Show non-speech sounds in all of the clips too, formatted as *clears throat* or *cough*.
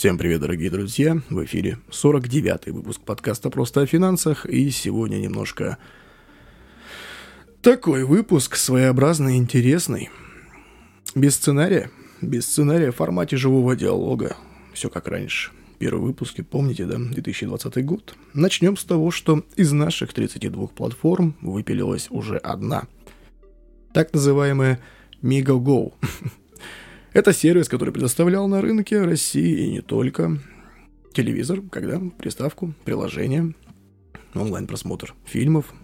Всем привет, дорогие друзья! В эфире 49-й выпуск подкаста «Просто о финансах», и сегодня немножко такой выпуск, своеобразный, интересный. Без сценария, без сценария в формате живого диалога. Все как раньше. Первые выпуски, помните, да, 2020 год. Начнем с того, что из наших 32 платформ выпилилась уже одна. Так называемая MigoGo. *laughs* Это сервис, который предоставлял на рынке России и не только телевизор, когда приставку, приложение, онлайн-просмотр фильмов,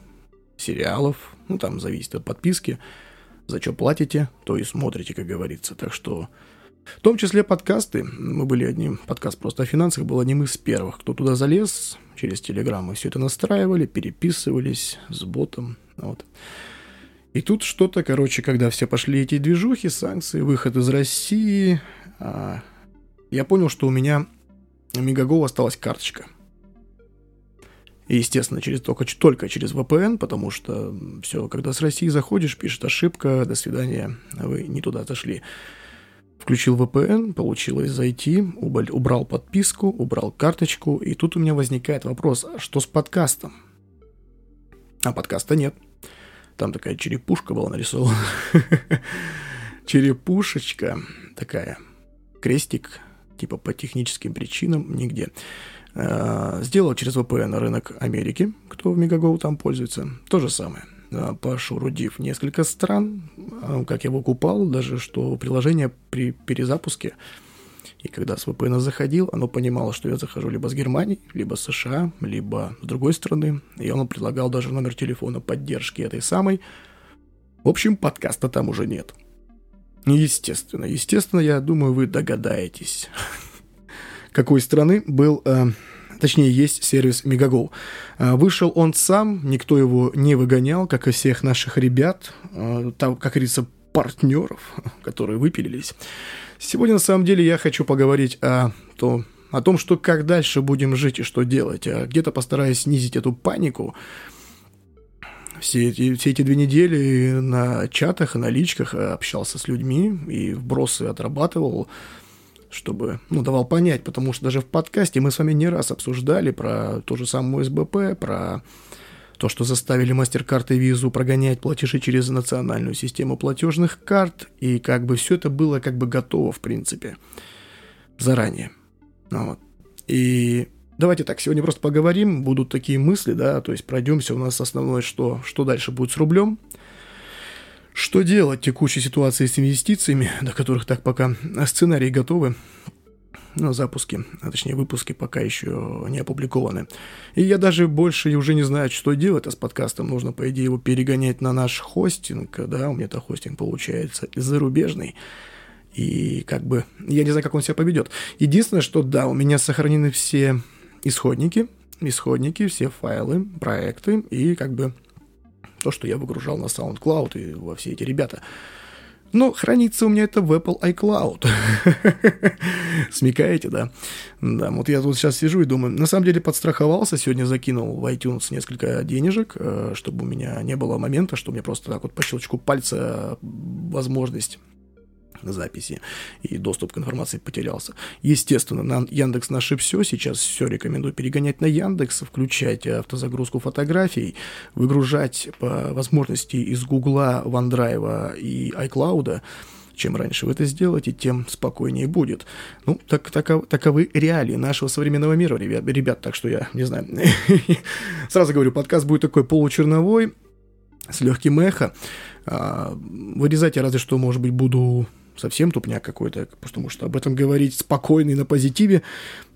сериалов, ну там зависит от подписки, за что платите, то и смотрите, как говорится. Так что в том числе подкасты. Мы были одним, подкаст просто о финансах был одним из первых, кто туда залез через Телеграм. Мы все это настраивали, переписывались с ботом. Вот. И тут что-то, короче, когда все пошли эти движухи, санкции, выход из России, а, я понял, что у меня Мегаго осталась карточка. И, естественно, через, только, только через VPN, потому что все, когда с России заходишь, пишет ошибка, до свидания, вы не туда зашли. Включил VPN, получилось зайти, убрал подписку, убрал карточку, и тут у меня возникает вопрос, а что с подкастом? А подкаста нет. Там такая черепушка была нарисована. *laughs* Черепушечка такая. Крестик, типа по техническим причинам, нигде. А, сделал через VPN рынок Америки, кто в Мегаго там пользуется. То же самое. А, пошурудив несколько стран, а, как я его купал, даже что приложение при перезапуске и когда с VPN заходил, оно понимало, что я захожу либо с Германии, либо с США, либо с другой страны. И оно предлагал даже номер телефона поддержки этой самой. В общем, подкаста там уже нет. Естественно, естественно, я думаю, вы догадаетесь, *laughs* какой страны был, э, точнее, есть сервис Megago. Э, вышел он сам, никто его не выгонял, как и всех наших ребят, э, там, как говорится, партнеров, которые выпилились. Сегодня, на самом деле, я хочу поговорить о, то, о том, что как дальше будем жить и что делать. А где-то постараюсь снизить эту панику. Все эти, все эти две недели на чатах, на личках общался с людьми и вбросы отрабатывал, чтобы, ну, давал понять, потому что даже в подкасте мы с вами не раз обсуждали про ту же самую СБП, про то, что заставили MasterCard и Visa прогонять платежи через национальную систему платежных карт, и как бы все это было как бы готово, в принципе, заранее. Ну вот. И давайте так, сегодня просто поговорим, будут такие мысли, да, то есть пройдемся, у нас основное, что, что дальше будет с рублем, что делать в текущей ситуации с инвестициями, до которых так пока сценарии готовы, но запуски, а точнее выпуски пока еще не опубликованы. И я даже больше уже не знаю, что делать с подкастом. Нужно, по идее, его перегонять на наш хостинг, да, у меня это хостинг получается зарубежный. И как бы, я не знаю, как он себя поведет. Единственное, что да, у меня сохранены все исходники, исходники, все файлы, проекты и как бы то, что я выгружал на SoundCloud и во все эти ребята. Но хранится у меня это в Apple iCloud. *laughs* Смекаете, да? Да, вот я тут сейчас сижу и думаю, на самом деле подстраховался, сегодня закинул в iTunes несколько денежек, э, чтобы у меня не было момента, что мне просто так вот по щелчку пальца возможность записи и доступ к информации потерялся. Естественно, на Яндекс наше все, сейчас все рекомендую перегонять на Яндекс, включать автозагрузку фотографий, выгружать по возможности из Гугла, OneDrive и iCloud, чем раньше вы это сделаете, тем спокойнее будет. Ну, так, таков, таковы реалии нашего современного мира, ребят, ребят, так что я не знаю. *laughs* Сразу говорю, подкаст будет такой получерновой, с легким эхо. А, вырезать я разве что, может быть, буду совсем тупняк какой-то, потому что об этом говорить спокойно и на позитиве,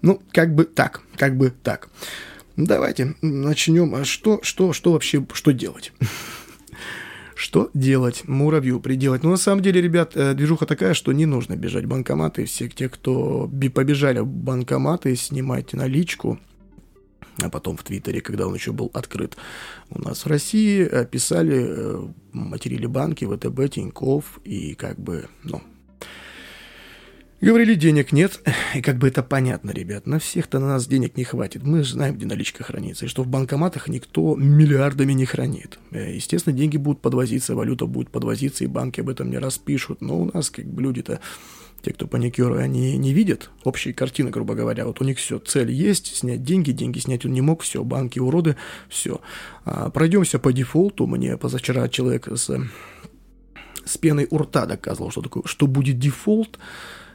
ну, как бы так, как бы так. Давайте начнем. А что, что, что вообще, что делать? Что делать муравью приделать? Ну, на самом деле, ребят, э, движуха такая, что не нужно бежать в банкоматы. Все те, кто побежали в банкоматы, снимайте наличку, а потом в Твиттере, когда он еще был открыт у нас в России, писали, э, материли банки, ВТБ, Тиньков, и как бы, ну, Говорили, денег нет, и как бы это понятно, ребят, на всех-то на нас денег не хватит. Мы знаем, где наличка хранится, и что в банкоматах никто миллиардами не хранит. Э, естественно, деньги будут подвозиться, валюта будет подвозиться, и банки об этом не распишут, но у нас как бы люди-то те, кто паникеры, они не видят общей картины, грубо говоря. Вот у них все, цель есть, снять деньги, деньги снять он не мог, все, банки уроды, все. А, пройдемся по дефолту. Мне позавчера человек с, с пеной у рта доказывал, что такое, что будет дефолт.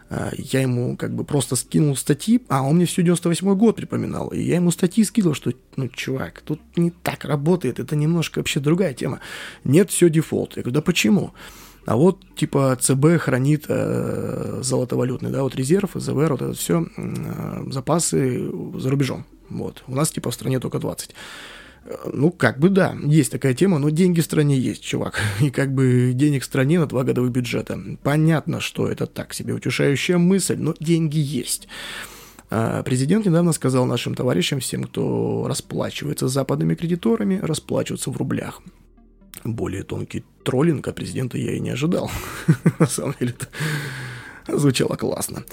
А, я ему как бы просто скинул статьи, а он мне всю 98 год припоминал, и я ему статьи скидывал, что, ну, чувак, тут не так работает, это немножко вообще другая тема. Нет, все дефолт. Я говорю, да почему? А вот, типа, ЦБ хранит э, золотовалютный, да, вот резерв, ЗВР, вот это все, э, запасы за рубежом. Вот. У нас, типа, в стране только 20. Ну, как бы да, есть такая тема, но деньги в стране есть, чувак. *laughs* И как бы денег в стране на два годовых бюджета. Понятно, что это так себе утешающая мысль, но деньги есть. А президент недавно сказал нашим товарищам, всем, кто расплачивается с западными кредиторами, расплачиваться в рублях. Более тонкий троллинг от президента я и не ожидал. *laughs* На самом деле это звучало классно.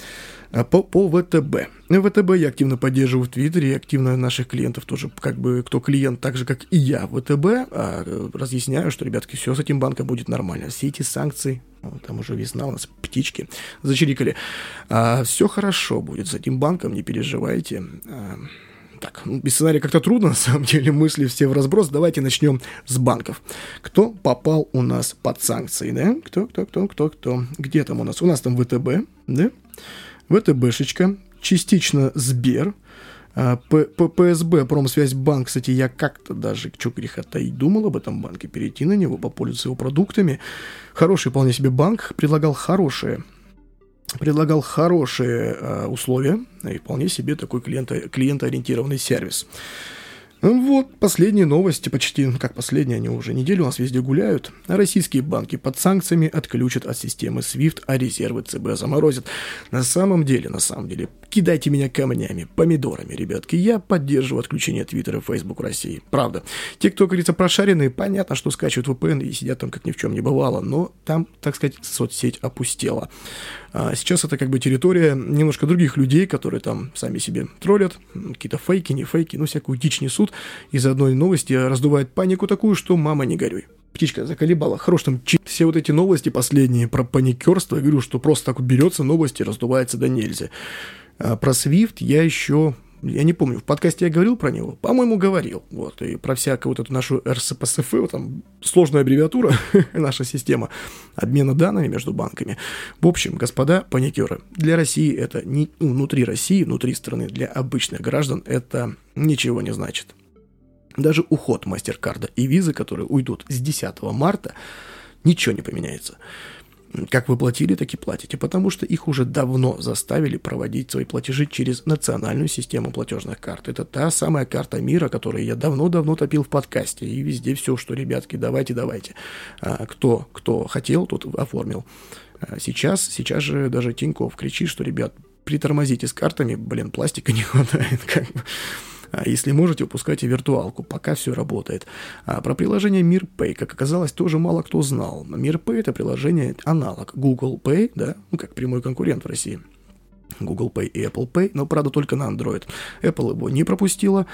А по, по ВТБ. ВТБ я активно поддерживаю в Твиттере, и активно наших клиентов тоже, как бы, кто клиент, так же, как и я ВТБ, а, разъясняю, что, ребятки, все с этим банком будет нормально. Все эти санкции, там уже весна, у нас птички зачирикали, а, все хорошо будет с этим банком, не переживайте. А, так, ну, без сценария как-то трудно, *laughs* на самом деле, мысли все в разброс. Давайте начнем с банков. Кто попал у нас под санкции, да? Кто, кто, кто, кто, кто? Где там у нас? У нас там ВТБ, да? ВТБшечка, частично Сбер, а, ПСБ, Промсвязьбанк, кстати, я как-то даже, что греха таить, думал об этом банке, перейти на него, попользоваться его продуктами. Хороший вполне себе банк, предлагал хорошие предлагал хорошие э, условия и вполне себе такой клиента, клиентоориентированный сервис. Вот последние новости, почти, ну, как последние, они уже неделю у нас везде гуляют. Российские банки под санкциями отключат от системы SWIFT, а резервы ЦБ заморозят. На самом деле, на самом деле, кидайте меня камнями, помидорами, ребятки. Я поддерживаю отключение Твиттера и Facebook России. Правда. Те, кто, говорится, прошаренные, понятно, что скачивают VPN и сидят там, как ни в чем не бывало, но там, так сказать, соцсеть опустела. А сейчас это как бы территория немножко других людей, которые там сами себе троллят, какие-то фейки, не фейки, ну, всякую дичь несут, из одной новости раздувает панику такую, что мама не горюй. Птичка заколебала. Хорош там чи... все вот эти новости последние про паникерство. Я говорю, что просто так вот берется новости, раздувается до нельзя. А про Свифт я еще я не помню, в подкасте я говорил про него? По-моему, говорил. Вот, и про всякую вот эту нашу РСПСФ, вот там сложная аббревиатура, *laughs* наша система обмена данными между банками. В общем, господа паникеры, для России это не ну, внутри России, внутри страны, для обычных граждан это ничего не значит. Даже уход MasterCard и визы, которые уйдут с 10 марта, ничего не поменяется. Как вы платили, так и платите, потому что их уже давно заставили проводить свои платежи через национальную систему платежных карт. Это та самая карта мира, которую я давно-давно топил в подкасте, и везде все, что, ребятки, давайте, давайте. А, кто, кто хотел, тот оформил. А сейчас, сейчас же даже Тиньков кричит, что, ребят, притормозите с картами, блин, пластика не хватает, *laughs* как бы. А если можете, выпускайте виртуалку, пока все работает. А про приложение Мир Pay, как оказалось, тоже мало кто знал. Мир Pay это приложение аналог Google Pay, да, ну как прямой конкурент в России. Google Pay и Apple Pay, но, правда, только на Android. Apple его не пропустила,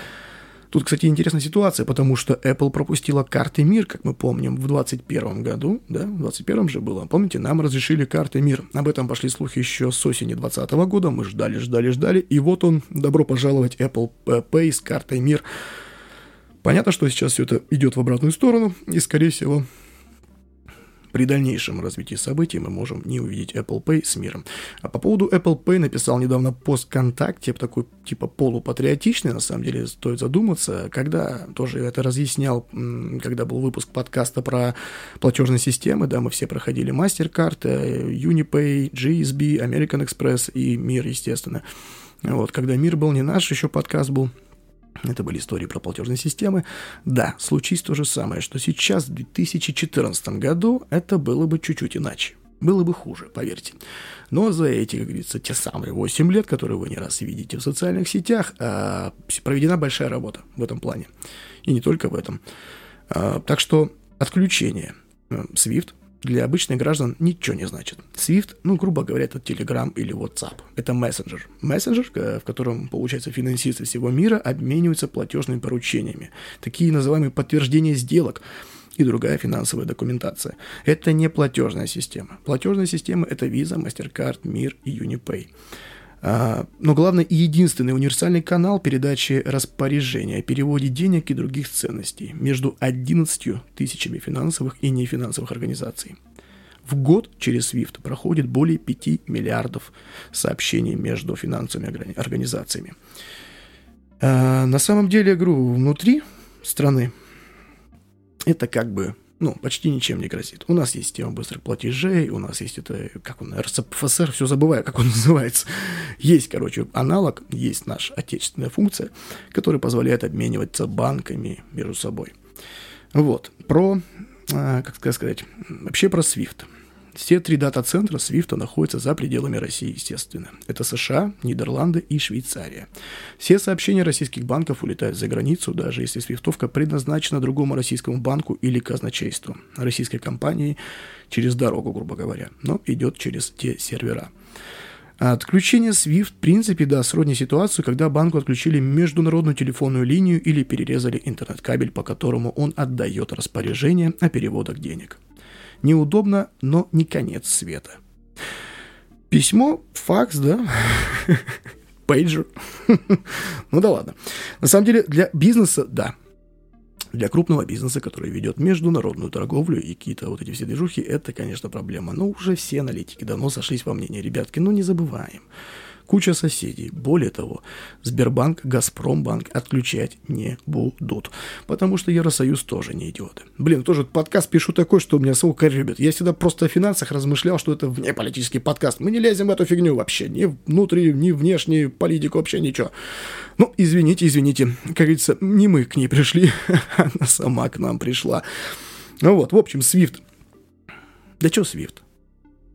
Тут, кстати, интересная ситуация, потому что Apple пропустила карты МИР, как мы помним, в 2021 году, да, в 2021 же было. Помните, нам разрешили карты МИР. Об этом пошли слухи еще с осени 2020 года. Мы ждали, ждали, ждали. И вот он, добро пожаловать, Apple Pay с картой МИР. Понятно, что сейчас все это идет в обратную сторону, и, скорее всего, при дальнейшем развитии событий мы можем не увидеть Apple Pay с миром. А по поводу Apple Pay написал недавно пост ВКонтакте, такой типа полупатриотичный, на самом деле стоит задуматься, когда тоже это разъяснял, когда был выпуск подкаста про платежные системы, да, мы все проходили MasterCard, э, Unipay, GSB, American Express и Мир, естественно. Вот, когда Мир был не наш, еще подкаст был, это были истории про платежные системы. Да, случись то же самое, что сейчас, в 2014 году, это было бы чуть-чуть иначе. Было бы хуже, поверьте. Но за эти, как говорится, те самые 8 лет, которые вы не раз видите в социальных сетях, а, проведена большая работа в этом плане. И не только в этом. А, так что отключение э, SWIFT для обычных граждан ничего не значит. Swift, ну, грубо говоря, это Telegram или WhatsApp. Это мессенджер. Мессенджер, э, в котором, получается, финансисты всего мира обмениваются платежными поручениями. Такие называемые подтверждения сделок. и другая финансовая документация. Это не платежная система. Платежная система – это Visa, MasterCard, Мир и Unipay. А, но главное и единственный универсальный канал передачи распоряжения, переводе денег и других ценностей между 11 тысячами финансовых и нефинансовых организаций. В год через SWIFT проходит более 5 миллиардов сообщений между финансовыми организациями. А, на самом деле, игру внутри страны это как бы ну, почти ничем не грозит. У нас есть система быстрых платежей, у нас есть это, как он, РСФСР, все забываю, как он *laughs* называется. Есть, короче, аналог, есть наша отечественная функция, которая позволяет обмениваться банками между собой. Вот, про, а, как сказать, вообще про SWIFT. Все три дата-центра Свифта находятся за пределами России, естественно. Это США, Нидерланды и Швейцария. Все сообщения российских банков улетают за границу, даже если свифтовка предназначена другому российскому банку или казначейству, российской компании через дорогу, грубо говоря, но идет через те сервера. Отключение SWIFT, в принципе, да, сродни ситуацию, когда банку отключили международную телефонную линию или перерезали интернет-кабель, по которому он отдает распоряжение о переводах денег. Неудобно, но не конец света. Письмо, факс, да? Пейджер. ну да ладно. На самом деле, для бизнеса, да. Для крупного бизнеса, который ведет международную торговлю и какие-то вот эти все движухи, это, конечно, проблема. Но уже все аналитики давно сошлись во мнении. Ребятки, ну не забываем куча соседей. Более того, Сбербанк, Газпромбанк отключать не будут. Потому что Евросоюз тоже не идиоты. Блин, тоже подкаст пишу такой, что у меня сколько ребят. Я всегда просто о финансах размышлял, что это внеполитический подкаст. Мы не лезем в эту фигню вообще. Ни внутри, ни внешне, политику вообще ничего. Ну, извините, извините. Как говорится, не мы к ней пришли, *laughs* она сама к нам пришла. Ну вот, в общем, Свифт. Да что Свифт?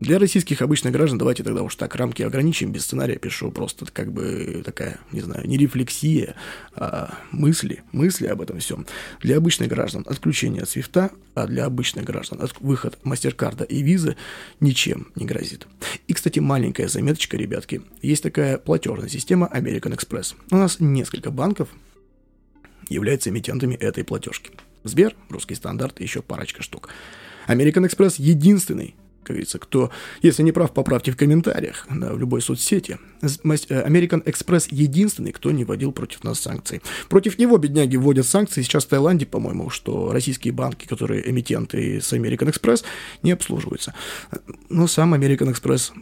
Для российских обычных граждан давайте тогда уж так рамки ограничим, без сценария пишу, просто как бы такая, не знаю, не рефлексия, а мысли, мысли об этом всем. Для обычных граждан отключение от свифта, а для обычных граждан выход мастеркарда и визы ничем не грозит. И, кстати, маленькая заметочка, ребятки, есть такая платежная система American Express. У нас несколько банков являются эмитентами этой платежки. Сбер, русский стандарт и еще парочка штук. American Express единственный как говорится, кто, если не прав, поправьте в комментариях да, в любой соцсети. Э, American Express единственный, кто не вводил против нас санкций. Против него, бедняги, вводят санкции сейчас в Таиланде, по-моему, что российские банки, которые эмитенты с American Express, не обслуживаются. Но сам American Express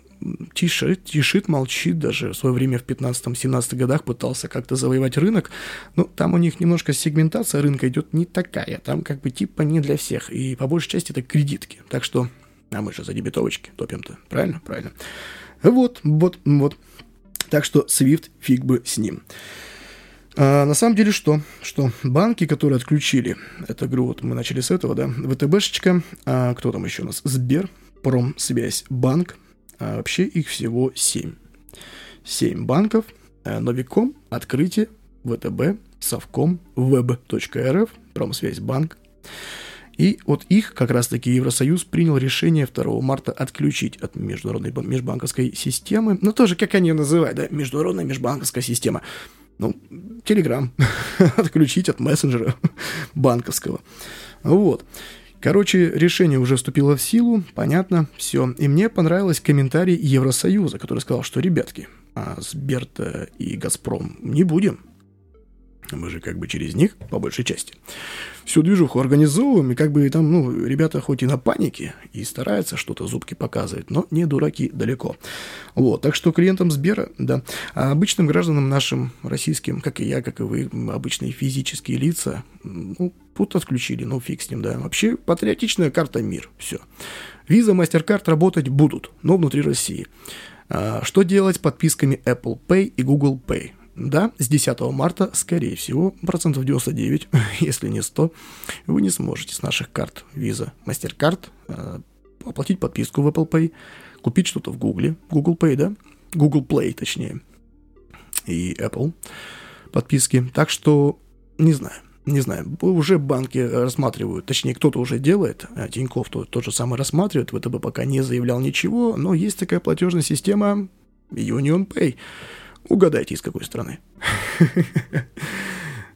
тишит, тишит, молчит, даже в свое время в 15-17 годах пытался как-то завоевать рынок, но там у них немножко сегментация рынка идет не такая, там как бы типа не для всех, и по большей части это кредитки, так что а мы же за дебетовочки топим-то. Правильно? Правильно. Вот, вот, вот. Так что Swift фиг бы с ним. А, на самом деле что? Что банки, которые отключили, это игру, вот мы начали с этого, да, ВТБшечка, а, кто там еще у нас? Сбер, Промсвязь, Банк, а, вообще их всего 7. 7 банков, а, Новиком, Открытие, ВТБ, Совком, Web.рф, Промсвязь, Банк, и от их как раз-таки Евросоюз принял решение 2 марта отключить от международной межбанковской системы, ну тоже, как они называют, да, международная межбанковская система. Ну, Телеграм *laughs* отключить от мессенджера банковского. Вот. Короче, решение уже вступило в силу, понятно, все. И мне понравилось комментарий Евросоюза, который сказал, что, ребятки, а Сберта и Газпром не будем. Мы же как бы через них, по большей части всю движуху организовываем, и как бы там, ну, ребята хоть и на панике, и стараются что-то зубки показывать, но не дураки далеко. Вот, так что клиентам Сбера, да, а обычным гражданам нашим российским, как и я, как и вы, обычные физические лица, ну, тут отключили, ну, фиг с ним, да. Вообще, патриотичная карта МИР, все. Виза, MasterCard работать будут, но внутри России. А, что делать с подписками Apple Pay и Google Pay? Да, с 10 марта, скорее всего, процентов 99, *laughs* если не 100, вы не сможете с наших карт Visa, MasterCard э, оплатить подписку в Apple Pay, купить что-то в Google, Google Pay, да, Google Play, точнее, и Apple подписки. Так что, не знаю, не знаю, уже банки рассматривают, точнее, кто-то уже делает, а Тинькофф тот, тот же самый рассматривает, ВТБ пока не заявлял ничего, но есть такая платежная система Union Pay – Угадайте, из какой страны. *laughs*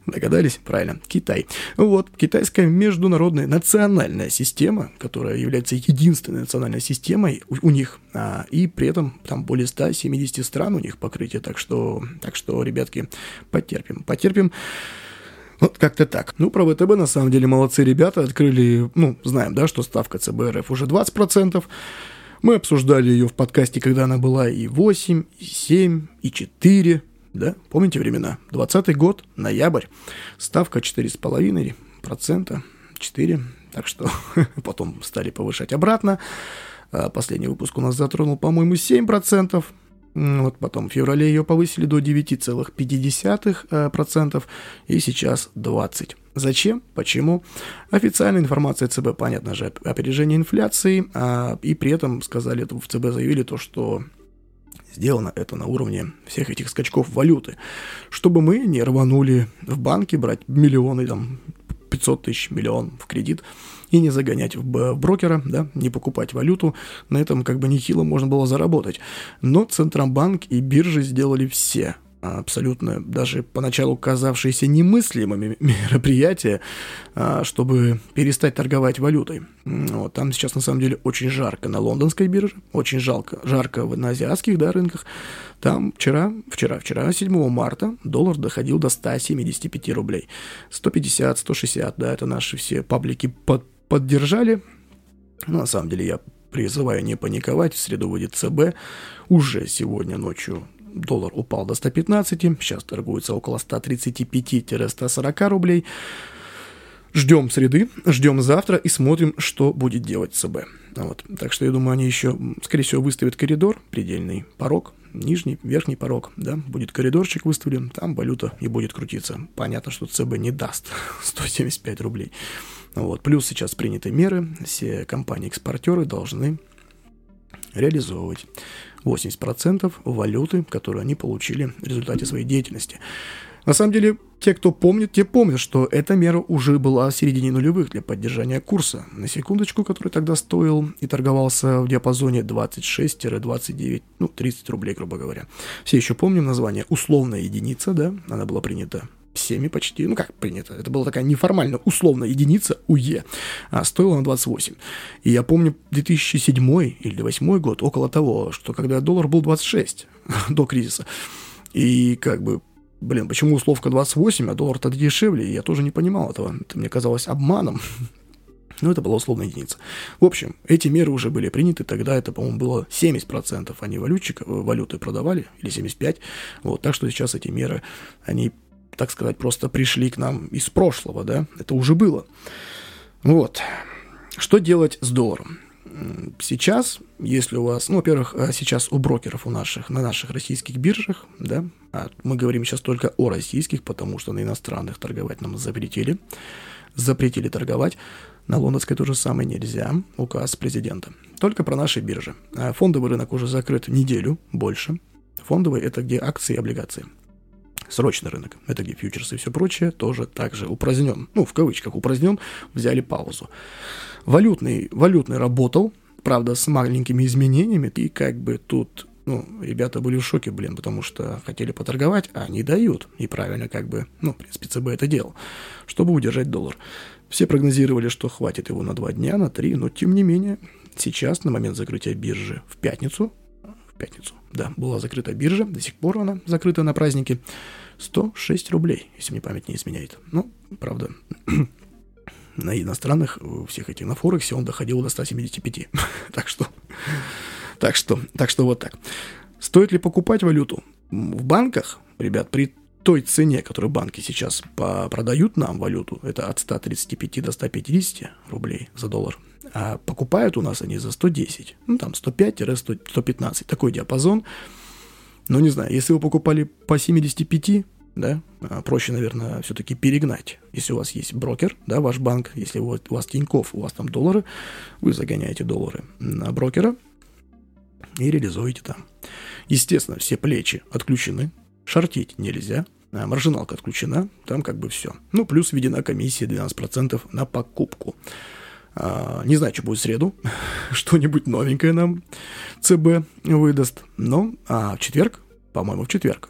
Догадались? Правильно. Китай. Вот, китайская международная национальная система, которая является единственной национальной системой у, у них, а, и при этом там более 170 стран у них покрытие, так что, так что, ребятки, потерпим. Потерпим. Вот как-то так. Ну, про ВТБ на самом деле молодцы ребята, открыли, ну, знаем, да, что ставка ЦБ РФ уже 20%. Мы обсуждали ее в подкасте, когда она была и 8, и 7, и 4, да, помните времена? 20 год, ноябрь, ставка 4,5%, 4, так что *laughs* потом стали повышать обратно. А последний выпуск у нас затронул, по-моему, 7%. Вот потом в феврале ее повысили до 9,5%, и сейчас 20%. Зачем? Почему? Официальная информация ЦБ, понятно же, опережение инфляции, а, и при этом сказали, в ЦБ заявили то, что сделано это на уровне всех этих скачков валюты, чтобы мы не рванули в банки брать миллионы, там, 500 тысяч, миллион в кредит и не загонять в брокера, да, не покупать валюту. На этом как бы нехило можно было заработать. Но Центробанк и биржи сделали все абсолютно даже поначалу казавшиеся немыслимыми мероприятия, а, чтобы перестать торговать валютой. Вот, там сейчас на самом деле очень жарко на лондонской бирже, очень жалко, жарко на азиатских да, рынках. Там вчера, вчера, вчера, 7 марта, доллар доходил до 175 рублей. 150, 160, да, это наши все паблики под, поддержали. Но на самом деле я призываю не паниковать, в среду выйдет ЦБ, уже сегодня ночью доллар упал до 115, сейчас торгуется около 135-140 рублей. Ждем среды, ждем завтра и смотрим, что будет делать ЦБ. Вот. Так что я думаю, они еще, скорее всего, выставят коридор, предельный порог, нижний, верхний порог, да, будет коридорчик выставлен, там валюта и будет крутиться. Понятно, что ЦБ не даст *laughs* 175 рублей. Вот. Плюс сейчас приняты меры, все компании-экспортеры должны реализовывать 80% валюты, которую они получили в результате своей деятельности. На самом деле, те, кто помнит, те помнят, что эта мера уже была в середине нулевых для поддержания курса. На секундочку, который тогда стоил и торговался в диапазоне 26-29, ну, 30 рублей, грубо говоря. Все еще помним название «условная единица», да, она была принята всеми почти, ну как принято, это была такая неформальная условная единица УЕ, а стоила на 28. И я помню 2007 или 2008 год, около того, что когда доллар был 26 *laughs* до кризиса, и как бы Блин, почему условка 28, а доллар тогда дешевле? Я тоже не понимал этого. Это мне казалось обманом. *laughs* Но это была условная единица. В общем, эти меры уже были приняты. Тогда это, по-моему, было 70%. Они валютчик, валюты продавали, или 75%. Вот, так что сейчас эти меры, они так сказать, просто пришли к нам из прошлого, да, это уже было. Вот. Что делать с долларом? Сейчас, если у вас, ну, во-первых, а, сейчас у брокеров у наших, на наших российских биржах, да, а мы говорим сейчас только о российских, потому что на иностранных торговать нам запретили, запретили торговать, на лондонской то же самое нельзя, указ президента. Только про наши биржи. А фондовый рынок уже закрыт неделю, больше. Фондовый – это где акции и облигации. Срочный рынок, это где фьючерсы и все прочее, тоже также упразднен. Ну, в кавычках упразднен, взяли паузу. Валютный, валютный работал, правда, с маленькими изменениями, и как бы тут ну, ребята были в шоке, блин, потому что хотели поторговать, а не дают. И правильно, как бы, ну, в принципе, ЦБ это делал, чтобы удержать доллар. Все прогнозировали, что хватит его на два дня, на три, но тем не менее, сейчас, на момент закрытия биржи в пятницу, пятницу, да, была закрыта биржа, до сих пор она закрыта на праздники. 106 рублей, если мне память не изменяет. Ну, правда, *clears throat* на иностранных, всех этих на Форексе он доходил до 175. *laughs* так что, так что, так что вот так. Стоит ли покупать валюту? В банках, ребят, при той цене, которую банки сейчас продают нам валюту, это от 135 до 150 рублей за доллар, а покупают у нас они за 110, ну там 105-115, такой диапазон. Ну не знаю, если вы покупали по 75, да, а, проще, наверное, все-таки перегнать. Если у вас есть брокер, да, ваш банк, если у вас Тиньков, у вас там доллары, вы загоняете доллары на брокера и реализуете там. Естественно, все плечи отключены, шортить нельзя, маржиналка отключена, там как бы все. Ну, плюс введена комиссия 12% на покупку. А, не знаю, что будет в среду, *laughs* что-нибудь новенькое нам ЦБ выдаст. Но а в четверг по-моему, в четверг,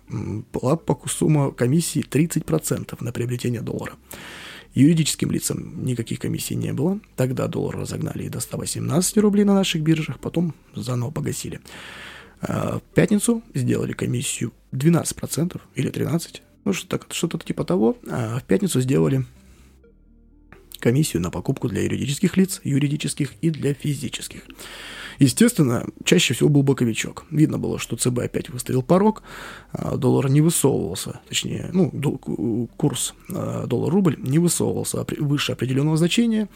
была сумма комиссии 30% на приобретение доллара. Юридическим лицам никаких комиссий не было. Тогда доллар разогнали и до 118 рублей на наших биржах, потом заново погасили. А в пятницу сделали комиссию 12% или 13%, ну что-то, что-то типа того. А в пятницу сделали комиссию на покупку для юридических лиц, юридических и для физических. Естественно, чаще всего был боковичок. Видно было, что ЦБ опять выставил порог, а доллар не высовывался, точнее, ну, курс а, доллар-рубль не высовывался выше определенного значения,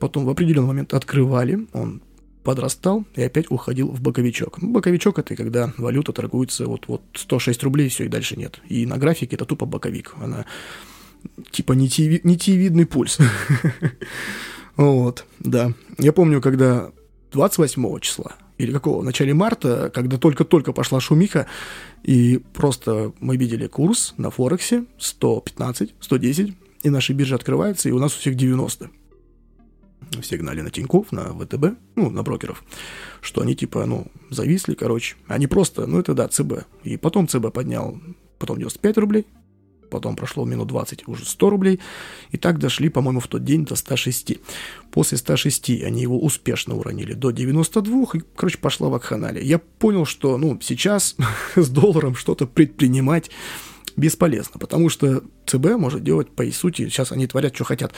потом в определенный момент открывали, он подрастал и опять уходил в боковичок. Боковичок это когда валюта торгуется вот, вот 106 рублей, все, и дальше нет. И на графике это тупо боковик. Она типа нитевидный пульс. *laughs* Вот, да. Я помню, когда 28 числа или какого, в начале марта, когда только-только пошла шумиха, и просто мы видели курс на Форексе 115, 110, и наши биржи открываются, и у нас у всех 90. Все гнали на Тиньков, на ВТБ, ну, на брокеров, что они типа, ну, зависли, короче. Они просто, ну, это да, ЦБ. И потом ЦБ поднял, потом 95 рублей, потом прошло минут 20, уже 100 рублей, и так дошли, по-моему, в тот день до 106. После 106 они его успешно уронили до 92, и, короче, пошла вакханалия. Я понял, что, ну, сейчас *laughs* с долларом что-то предпринимать бесполезно, потому что ЦБ может делать, по сути, сейчас они творят, что хотят.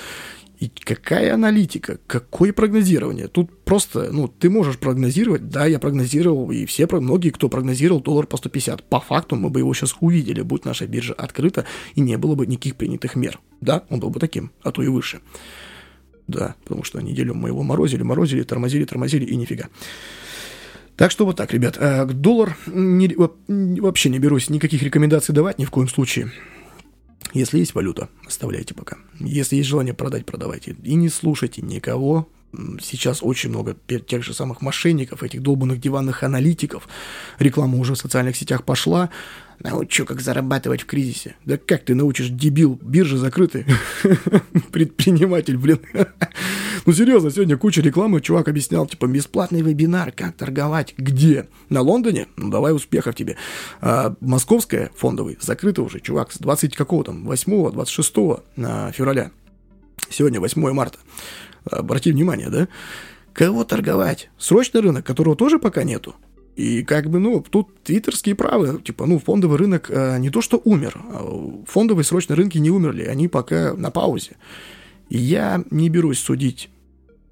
И какая аналитика, какое прогнозирование? Тут просто, ну, ты можешь прогнозировать, да, я прогнозировал, и все, многие, кто прогнозировал доллар по 150. По факту мы бы его сейчас увидели, будь наша биржа открыта, и не было бы никаких принятых мер. Да, он был бы таким, а то и выше. Да, потому что неделю мы его морозили, морозили, тормозили, тормозили, и нифига. Так что вот так, ребят. А доллар не, вообще не берусь никаких рекомендаций давать ни в коем случае. Если есть валюта, оставляйте пока. Если есть желание продать, продавайте. И не слушайте никого. Сейчас очень много тех же самых мошенников, этих долбанных диванных аналитиков. Реклама уже в социальных сетях пошла. Научу, как зарабатывать в кризисе. Да как ты научишь, дебил? Биржи закрыты. *laughs* Предприниматель, блин. Ну, серьезно, сегодня куча рекламы. Чувак объяснял, типа, бесплатный вебинар, как торговать. Где? На Лондоне? Ну, давай успехов тебе. А, московская фондовый закрыта уже, чувак, с 20 какого там, 8 26 февраля. Сегодня 8 марта. Обрати внимание, да? Кого торговать? Срочный рынок, которого тоже пока нету. И как бы, ну, тут твиттерские правы, типа, ну, фондовый рынок э, не то что умер, а фондовые срочные рынки не умерли, они пока на паузе. И я не берусь судить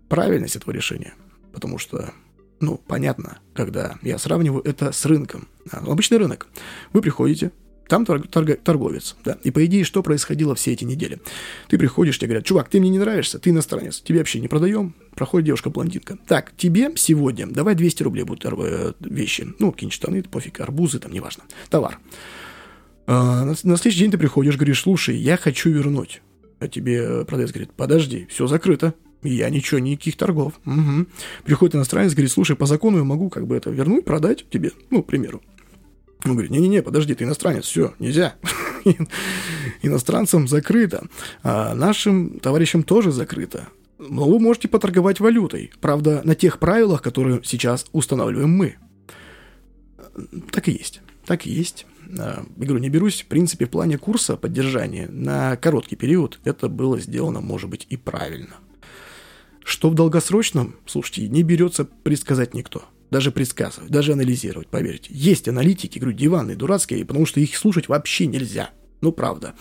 правильность этого решения, потому что, ну, понятно, когда я сравниваю это с рынком. Обычный рынок. Вы приходите, там торг, торг, торговец, да. И по идее, что происходило все эти недели? Ты приходишь, тебе говорят, чувак, ты мне не нравишься, ты иностранец, тебе вообще не продаем. Проходит девушка-блондинка. Так, тебе сегодня давай 200 рублей будут э, вещи. Ну, какие-нибудь штаны, пофиг, арбузы, там, неважно. Товар. А, на, на следующий день ты приходишь, говоришь, слушай, я хочу вернуть. А тебе продавец говорит, подожди, все закрыто. Я ничего, никаких торгов. Угу. Приходит иностранец, говорит, слушай, по закону я могу как бы это вернуть, продать тебе, ну, к примеру. Он говорит, не-не-не, подожди, ты иностранец, все, нельзя. *laughs* Иностранцам закрыто, а нашим товарищам тоже закрыто. Но вы можете поторговать валютой, правда, на тех правилах, которые сейчас устанавливаем мы. Так и есть, так и есть. Я говорю, не берусь, в принципе, в плане курса поддержания на короткий период это было сделано, может быть, и правильно. Что в долгосрочном, слушайте, не берется предсказать никто даже предсказывать, даже анализировать, поверьте. Есть аналитики, говорю, диванные, дурацкие, потому что их слушать вообще нельзя. Ну, правда.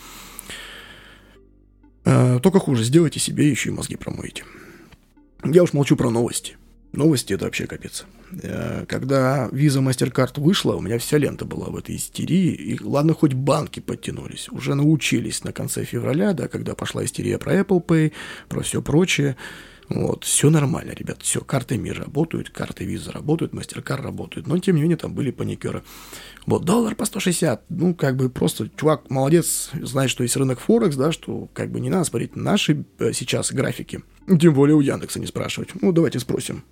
А, только хуже, сделайте себе еще и мозги промоете. Я уж молчу про новости. Новости это вообще капец. Э, когда виза MasterCard вышла, у меня вся лента была в этой истерии. И ладно, хоть банки подтянулись. Уже научились на конце февраля, да, когда пошла истерия про Apple Pay, про все прочее. Вот, все нормально, ребят, все, карты МИР работают, карты Виза работают, Мастеркар работают, но тем не менее там были паникеры. Вот, доллар по 160, ну, как бы просто, чувак, молодец, знает, что есть рынок Форекс, да, что как бы не надо смотреть наши э, сейчас графики, тем более у Яндекса не спрашивать. Ну, давайте спросим.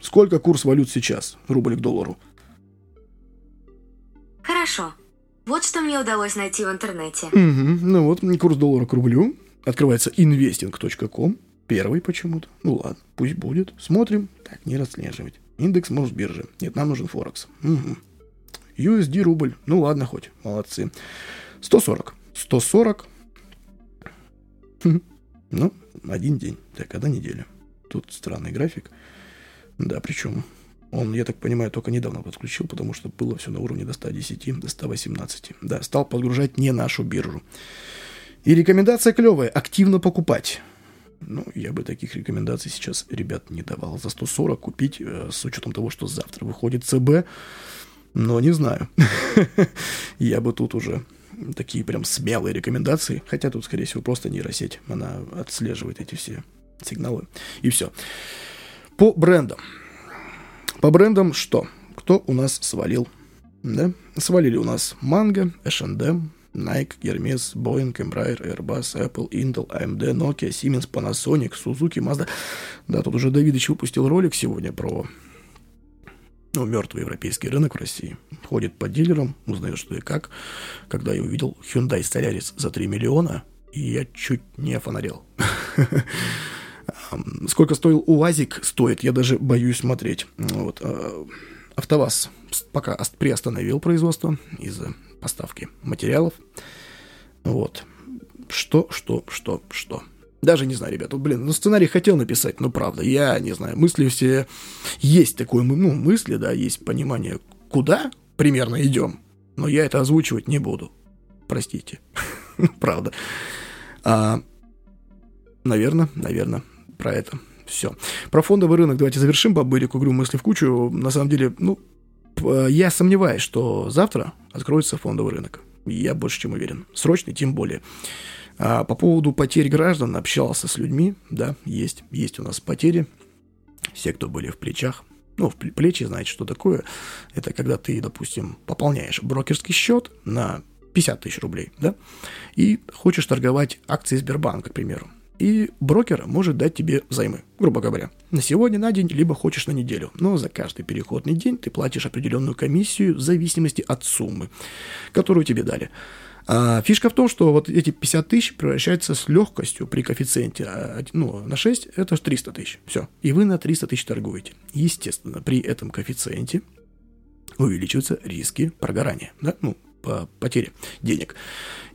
Сколько курс валют сейчас, рубль к доллару? Хорошо. Вот что мне удалось найти в интернете. Угу, ну вот, курс доллара к рублю. Открывается investing.com. Первый почему-то. Ну ладно, пусть будет. Смотрим. Так, не расслеживать. Индекс может биржи. Нет, нам нужен Форекс. Угу. USD рубль. Ну ладно, хоть. Молодцы. 140. 140. Хм. Ну, один день. Так, одна неделя. Тут странный график. Да, причем он, я так понимаю, только недавно подключил, потому что было все на уровне до 110, до 118. Да, стал подгружать не нашу биржу. И рекомендация клевая – активно покупать. Ну, я бы таких рекомендаций сейчас, ребят, не давал. За 140 купить, э, с учетом того, что завтра выходит ЦБ, но не знаю. *laughs* Я бы тут уже такие прям смелые рекомендации, хотя тут, скорее всего, просто нейросеть. Она отслеживает эти все сигналы. И все. По брендам. По брендам что? Кто у нас свалил? Да? Свалили у нас Mango, H&M, Nike, Hermes, Boeing, Embraer, Airbus, Apple, Intel, AMD, Nokia, Siemens, Panasonic, Suzuki, Mazda. Да, тут уже Давидыч выпустил ролик сегодня про ну, мертвый европейский рынок в России. Ходит по дилерам, узнает, что и как. Когда я увидел Hyundai Solaris за 3 миллиона, я чуть не офонарел. *laughs* Сколько стоил УАЗик, стоит, я даже боюсь смотреть. Вот. А, АвтоВАЗ пока приостановил производство из-за поставки материалов. Вот. Что, что, что, что. Даже не знаю, ребят, блин, ну сценарий хотел написать, но правда, я не знаю, мысли все... Есть такое, ну, мысли, да, есть понимание, куда примерно идем, но я это озвучивать не буду. Простите. *laughs* правда. А, наверное, наверное, про это все. Про фондовый рынок давайте завершим, бабу Эрику говорю мысли в кучу. На самом деле, ну, я сомневаюсь, что завтра откроется фондовый рынок. Я больше чем уверен. Срочный, тем более. А по поводу потерь граждан общался с людьми, да, есть, есть у нас потери. Все, кто были в плечах, ну, в плечи, знаете, что такое? Это когда ты, допустим, пополняешь брокерский счет на 50 тысяч рублей, да, и хочешь торговать акции Сбербанка, к примеру и брокер может дать тебе займы, грубо говоря, на сегодня, на день, либо хочешь на неделю. Но за каждый переходный день ты платишь определенную комиссию в зависимости от суммы, которую тебе дали. А фишка в том, что вот эти 50 тысяч превращаются с легкостью при коэффициенте а, ну, на 6, это 300 тысяч. Все. И вы на 300 тысяч торгуете. Естественно, при этом коэффициенте увеличиваются риски прогорания, да, ну, по потере денег.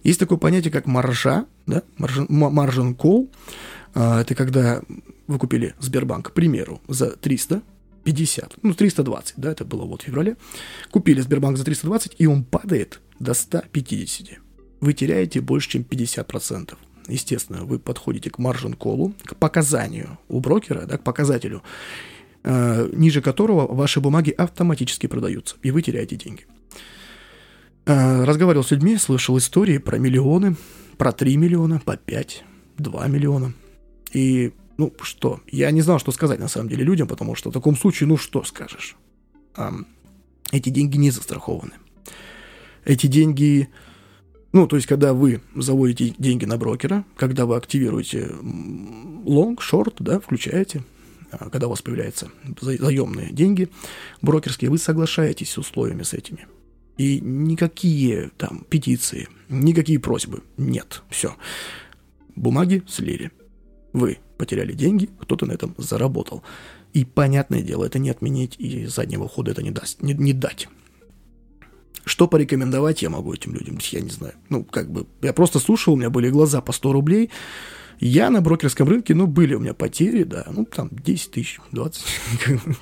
Есть такое понятие, как маржа, да, маржин call. А, это когда вы купили Сбербанк, к примеру, за 350, ну, 320, да, это было вот в феврале. Купили Сбербанк за 320, и он падает до 150. Вы теряете больше, чем 50%. Естественно, вы подходите к маржин колу, к показанию у брокера, да, к показателю, э, ниже которого ваши бумаги автоматически продаются, и вы теряете деньги. Э, разговаривал с людьми, слышал истории про миллионы, про 3 миллиона, по 5, 2 миллиона. И, ну, что, я не знал, что сказать на самом деле людям, потому что в таком случае, ну, что скажешь? Эти деньги не застрахованы. Эти деньги, ну, то есть, когда вы заводите деньги на брокера, когда вы активируете long, short, да, включаете, а, когда у вас появляются заемные деньги брокерские, вы соглашаетесь с условиями с этими – и никакие там петиции, никакие просьбы. Нет, все. Бумаги слили. Вы потеряли деньги, кто-то на этом заработал. И понятное дело, это не отменить и заднего хода это не даст, не, не дать. Что порекомендовать я могу этим людям? Я не знаю. Ну, как бы, я просто слушал, у меня были глаза по 100 рублей, я на брокерском рынке, ну, были у меня потери, да, ну, там 10 тысяч, 20,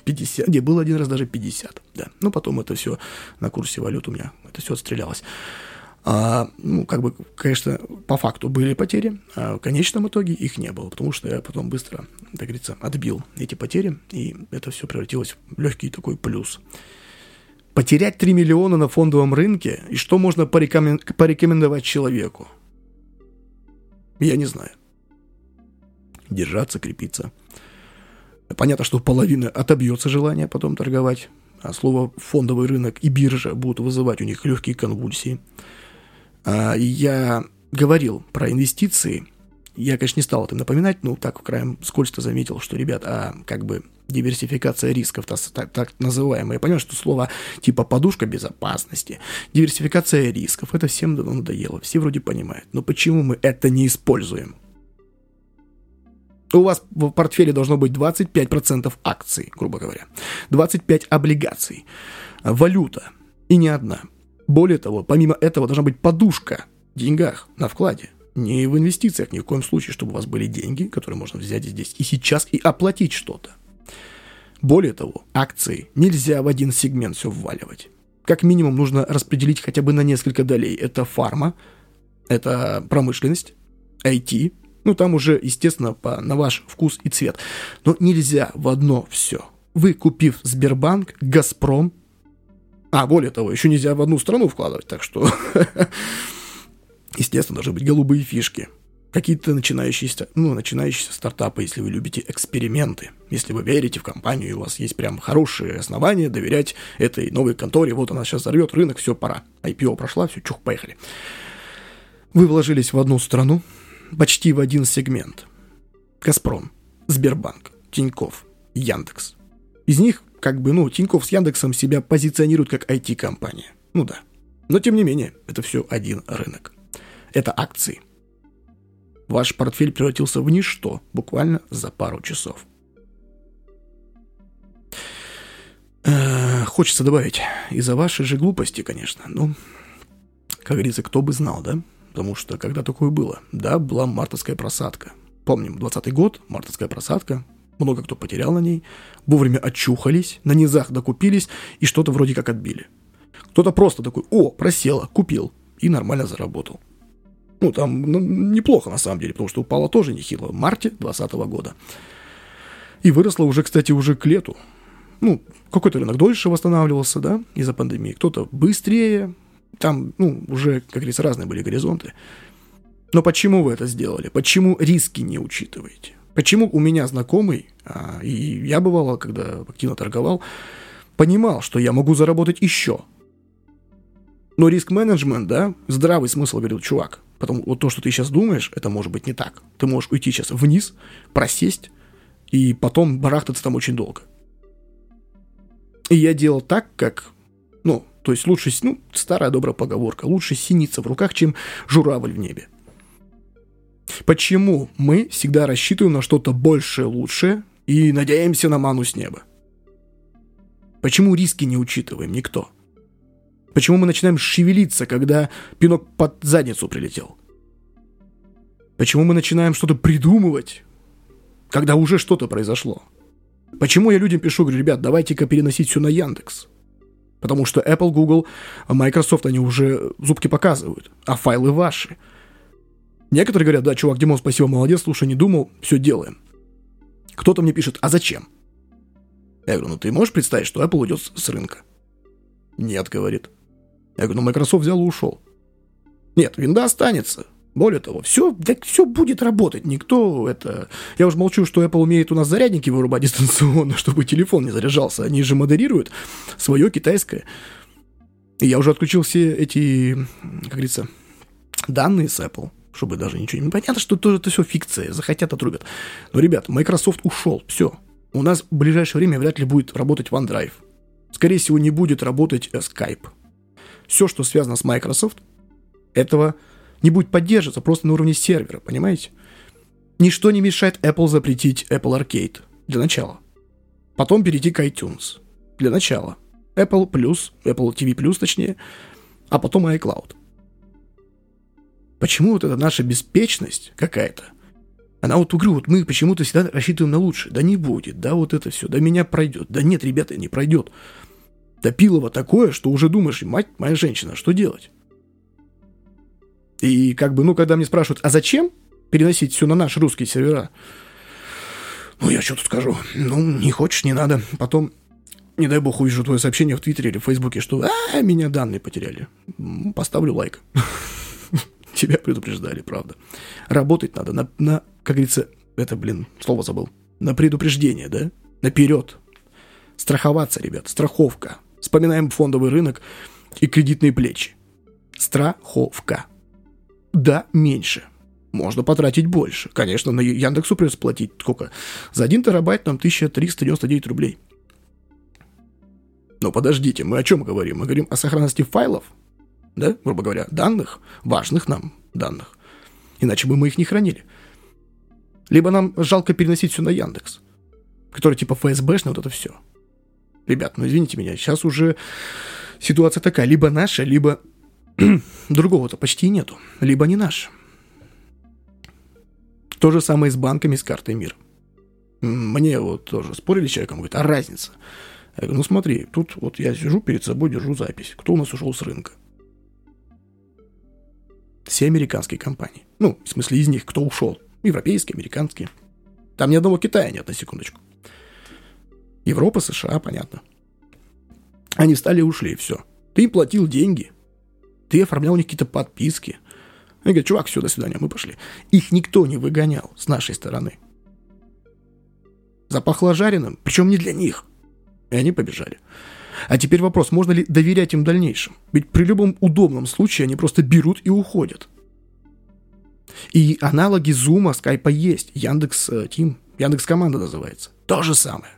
50, где был один раз даже 50, да. Ну, потом это все на курсе валют у меня, это все отстрелялось. А, ну, как бы, конечно, по факту были потери, а в конечном итоге их не было, потому что я потом быстро, так говорится, отбил эти потери, и это все превратилось в легкий такой плюс. Потерять 3 миллиона на фондовом рынке, и что можно порекомендовать человеку? Я не знаю держаться, крепиться. Понятно, что половина отобьется желание потом торговать, а слово фондовый рынок и биржа будут вызывать у них легкие конвульсии. А, я говорил про инвестиции. Я, конечно, не стал это напоминать, но так в краем скользко заметил, что, ребят, а как бы диверсификация рисков, так, так называемая. Я понимаю, что слово типа подушка безопасности, диверсификация рисков, это всем давно надоело, все вроде понимают. Но почему мы это не используем? У вас в портфеле должно быть 25% акций, грубо говоря, 25 облигаций, валюта, И не одна. Более того, помимо этого должна быть подушка в деньгах на вкладе. Не в инвестициях ни в коем случае, чтобы у вас были деньги, которые можно взять здесь и сейчас и оплатить что-то. Более того, акции нельзя в один сегмент все вваливать. Как минимум нужно распределить хотя бы на несколько долей. Это фарма, это промышленность, IT, ну там уже, естественно, по, на ваш вкус и цвет. Но нельзя в одно все. Вы, купив Сбербанк, Газпром, а, более того, еще нельзя в одну страну вкладывать, так что, *laughs* естественно, должны быть голубые фишки. Какие-то начинающиеся, ну, начинающиеся стартапы, если вы любите эксперименты, если вы верите в компанию, и у вас есть прям хорошие основания доверять этой новой конторе, вот она сейчас взорвет рынок, все, пора. IPO прошла, все, чух, поехали. Вы вложились в одну страну, почти в один сегмент. Газпром, Сбербанк, Тиньков, Яндекс. Из них как бы, ну, Тиньков с Яндексом себя позиционируют как IT-компания. Ну да. Но тем не менее, это все один рынок. Это акции. Ваш портфель превратился в ничто буквально за пару часов. Э, хочется добавить, из-за вашей же глупости, конечно, ну, как говорится, кто бы знал, да? Потому что когда такое было? Да, была мартовская просадка. Помним, 20 год, мартовская просадка, много кто потерял на ней, вовремя очухались, на низах докупились и что-то вроде как отбили. Кто-то просто такой, о, просело, купил и нормально заработал. Ну, там ну, неплохо на самом деле, потому что упало тоже нехило в марте 2020 года. И выросло уже, кстати, уже к лету. Ну, какой-то рынок дольше восстанавливался, да, из-за пандемии. Кто-то быстрее. Там, ну, уже, как говорится, разные были горизонты. Но почему вы это сделали? Почему риски не учитываете? Почему у меня знакомый, а, и я бывало, когда активно торговал, понимал, что я могу заработать еще. Но риск-менеджмент, да, здравый смысл говорил, чувак, потому вот то, что ты сейчас думаешь, это может быть не так. Ты можешь уйти сейчас вниз, просесть, и потом барахтаться там очень долго. И я делал так, как, ну, то есть лучше, ну, старая добрая поговорка, лучше синица в руках, чем журавль в небе. Почему мы всегда рассчитываем на что-то большее, лучшее и надеемся на ману с неба? Почему риски не учитываем никто? Почему мы начинаем шевелиться, когда пинок под задницу прилетел? Почему мы начинаем что-то придумывать, когда уже что-то произошло? Почему я людям пишу, говорю, ребят, давайте-ка переносить все на Яндекс? Потому что Apple, Google, Microsoft, они уже зубки показывают, а файлы ваши – Некоторые говорят, да, чувак, Димон, спасибо, молодец, слушай, не думал, все делаем. Кто-то мне пишет, а зачем? Я говорю, ну ты можешь представить, что Apple уйдет с рынка? Нет, говорит. Я говорю, ну Microsoft взял и ушел. Нет, винда останется. Более того, все, да, все будет работать. Никто это... Я уже молчу, что Apple умеет у нас зарядники вырубать *laughs* дистанционно, чтобы телефон не заряжался. Они же модерируют свое китайское. И я уже отключил все эти, как говорится, данные с Apple чтобы даже ничего не... Понятно, что тоже это все фикция, захотят, отрубят. Но, ребят, Microsoft ушел, все. У нас в ближайшее время вряд ли будет работать OneDrive. Скорее всего, не будет работать э, Skype. Все, что связано с Microsoft, этого не будет поддерживаться просто на уровне сервера, понимаете? Ничто не мешает Apple запретить Apple Arcade для начала. Потом перейти к iTunes для начала. Apple Plus, Apple TV Plus точнее, а потом iCloud. Почему вот эта наша беспечность какая-то, она вот говорю, вот мы почему-то всегда рассчитываем на лучшее. Да не будет, да вот это все, да меня пройдет. Да нет, ребята, не пройдет. Да пилово такое, что уже думаешь, мать моя женщина, что делать? И как бы, ну, когда мне спрашивают, а зачем переносить все на наши русские сервера? Ну, я что тут скажу? Ну, не хочешь, не надо. Потом, не дай бог, увижу твое сообщение в Твиттере или в Фейсбуке, что а, меня данные потеряли. Поставлю лайк. *laughs* Тебя предупреждали, правда. Работать надо на, на как говорится, это, блин, слово забыл. На предупреждение, да? Наперед. Страховаться, ребят, страховка. Вспоминаем фондовый рынок и кредитные плечи. Страховка. Да, меньше. Можно потратить больше. Конечно, на Яндексу придется платить сколько? За один терабайт нам 1399 рублей. Но подождите, мы о чем говорим? Мы говорим о сохранности файлов, да, грубо говоря, данных, важных нам данных. Иначе бы мы их не хранили. Либо нам жалко переносить все на Яндекс, который типа ФСБшный, вот это все. Ребят, ну извините меня, сейчас уже ситуация такая, либо наша, либо *clears throat* другого-то почти нету, либо не наш. То же самое с банками, с картой мир. Мне вот тоже спорили с человеком, говорит, а разница? Я говорю, ну смотри, тут вот я сижу перед собой, держу запись. Кто у нас ушел с рынка? Все американские компании. Ну, в смысле, из них кто ушел? Европейские, американские. Там ни одного Китая нет, на секундочку. Европа, США, понятно. Они встали и ушли, и все. Ты платил деньги. Ты оформлял у них какие-то подписки. Они говорят, чувак, все, до свидания, мы пошли. Их никто не выгонял с нашей стороны. Запахло жареным, причем не для них. И они побежали. А теперь вопрос, можно ли доверять им в дальнейшем? Ведь при любом удобном случае они просто берут и уходят. И аналоги Зума, Скайпа есть. Яндекс Тим, Яндекс Команда называется. То же самое.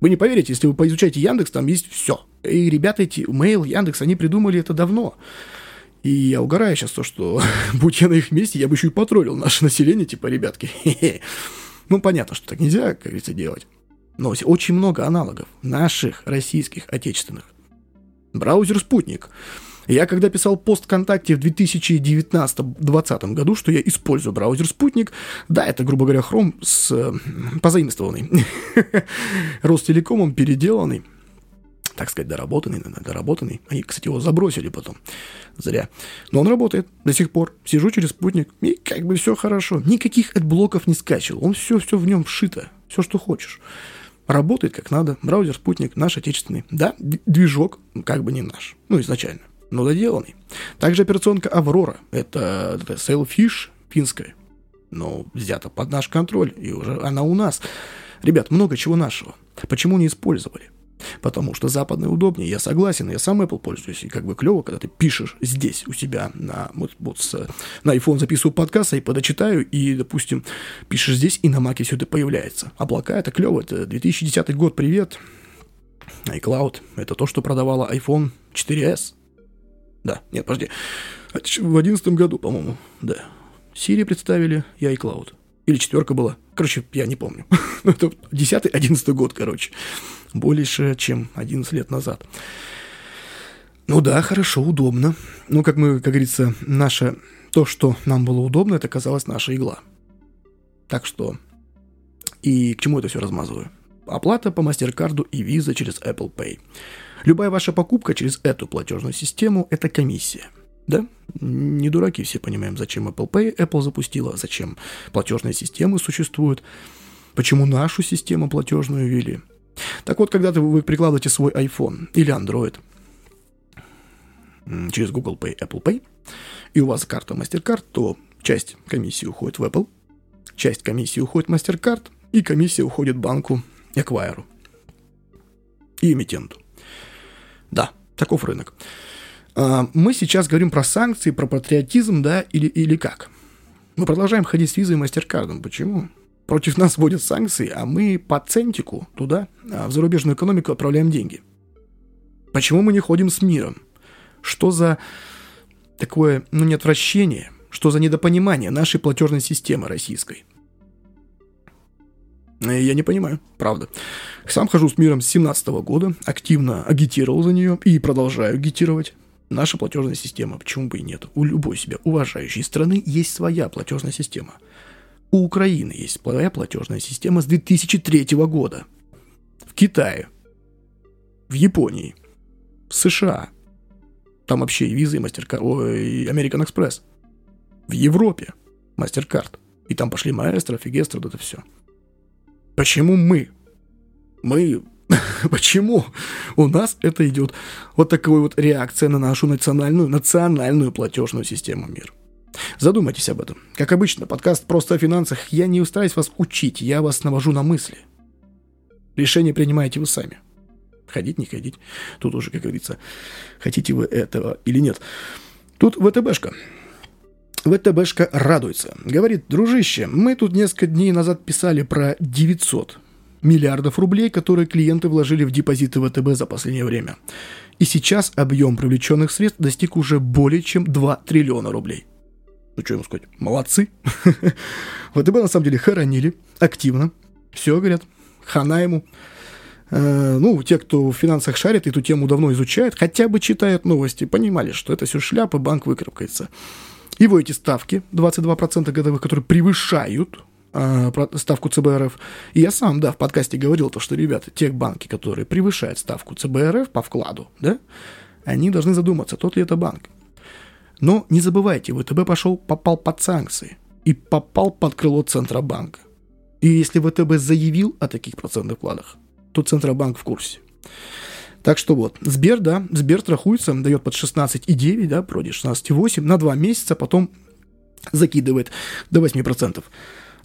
Вы не поверите, если вы поизучаете Яндекс, там есть все. И ребята эти, Mail, Яндекс, они придумали это давно. И я угораю сейчас то, что *laughs* будь я на их месте, я бы еще и потроллил наше население, типа, ребятки. *laughs* ну, понятно, что так нельзя, как говорится, делать. Но очень много аналогов наших, российских, отечественных. Браузер «Спутник». Я когда писал пост ВКонтакте в 2019-2020 году, что я использую браузер «Спутник», да, это, грубо говоря, Chrome с э, позаимствованный, *laughs* Ростелекомом переделанный, так сказать, доработанный, доработанный. Они, кстати, его забросили потом. Зря. Но он работает до сих пор. Сижу через спутник, и как бы все хорошо. Никаких AdBlock ов не скачивал. Он все-все в нем вшито. Все, что хочешь. Работает как надо. Браузер «Спутник» наш отечественный. Да, движок как бы не наш. Ну, изначально. Но доделанный. Также операционка «Аврора». Это, это Sailfish финская. Но взята под наш контроль. И уже она у нас. Ребят, много чего нашего. Почему не использовали? Потому что западное удобнее, я согласен, я сам Apple пользуюсь, и как бы клево, когда ты пишешь здесь у себя на, вот, вот с, на iPhone записываю подкаст, и подочитаю, и, допустим, пишешь здесь, и на Mac все это появляется. Облака — это клево, это 2010 год, привет. iCloud — это то, что продавала iPhone 4s. Да, нет, подожди, в 2011 году, по-моему, да. Siri представили и iCloud. Или четверка была. Короче, я не помню. *laughs* Ну, это 10-11 год, короче больше, чем 11 лет назад. Ну да, хорошо, удобно. Ну, как мы, как говорится, наше... То, что нам было удобно, это казалось наша игла. Так что... И к чему это все размазываю? Оплата по MasterCard и Visa через Apple Pay. Любая ваша покупка через эту платежную систему – это комиссия. Да? Не дураки все понимаем, зачем Apple Pay Apple запустила, зачем платежные системы существуют, почему нашу систему платежную ввели – так вот, когда вы прикладываете свой iPhone или Android через Google Pay, Apple Pay, и у вас карта MasterCard, то часть комиссии уходит в Apple, часть комиссии уходит в MasterCard, и комиссия уходит банку Acquire и эмитенту. Да, таков рынок. А, мы сейчас говорим про санкции, про патриотизм, да, или, или как? Мы продолжаем ходить с визой и MasterCard. Почему? Против нас вводят санкции, а мы по центику туда, а, в зарубежную экономику отправляем деньги. Почему мы не ходим с миром? Что за такое, ну, не отвращение, что за недопонимание нашей платежной системы российской? Э, я не понимаю, правда. Сам хожу с миром с 17 года, активно агитировал за нее и продолжаю агитировать. Наша платежная система, почему бы и нет? У любой себя уважающей страны есть своя платежная система – у Украины есть своя платежная система с 2003 года. В Китае, в Японии, в США. Там вообще и визы, и MasterCard, и American Express. В Европе MasterCard. И там пошли маэстро, фигестро, это все. Почему мы? Мы... *laughs* Почему у нас это идет вот такая вот реакция на нашу национальную, национальную платежную систему мира? Задумайтесь об этом. Как обычно, подкаст «Просто о финансах» я не устараюсь вас учить, я вас навожу на мысли. Решение принимаете вы сами. Ходить, не ходить. Тут уже, как говорится, хотите вы этого или нет. Тут ВТБшка. ВТБшка радуется. Говорит, дружище, мы тут несколько дней назад писали про 900 миллиардов рублей, которые клиенты вложили в депозиты ВТБ за последнее время. И сейчас объем привлеченных средств достиг уже более чем 2 триллиона рублей. Ну, что ему сказать? Молодцы. *laughs* ВТБ на самом деле хоронили активно. Все, говорят, хана ему. Э, ну, те, кто в финансах шарит, эту тему давно изучают, хотя бы читают новости, понимали, что это все шляпа, банк выкарабкается. Его эти ставки, 22% годовых, которые превышают ставку ЦБРФ. И я сам, да, в подкасте говорил то, что, ребята, те банки, которые превышают ставку ЦБРФ по вкладу, да, они должны задуматься, тот ли это банк. Но не забывайте, ВТБ пошел, попал под санкции и попал под крыло Центробанка. И если ВТБ заявил о таких процентных вкладах, то Центробанк в курсе. Так что вот, Сбер, да, Сбер страхуется, дает под 16,9, да, вроде 16,8 на 2 месяца, потом закидывает до 8%.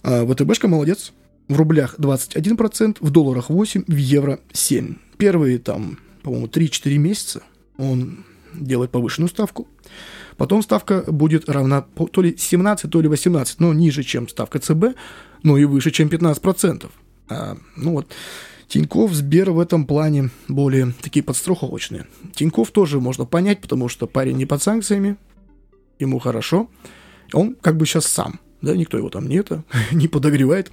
А ВТБшка молодец, в рублях 21%, в долларах 8%, в евро 7%. Первые там, по-моему, 3-4 месяца он делает повышенную ставку. Потом ставка будет равна то ли 17, то ли 18, но ниже, чем ставка ЦБ, но и выше, чем 15%. А, ну вот, Тиньков, Сбер в этом плане более такие подстраховочные. Тиньков тоже можно понять, потому что парень не под санкциями, ему хорошо. Он как бы сейчас сам, да, никто его там не это, *laughs* *laughs* не подогревает,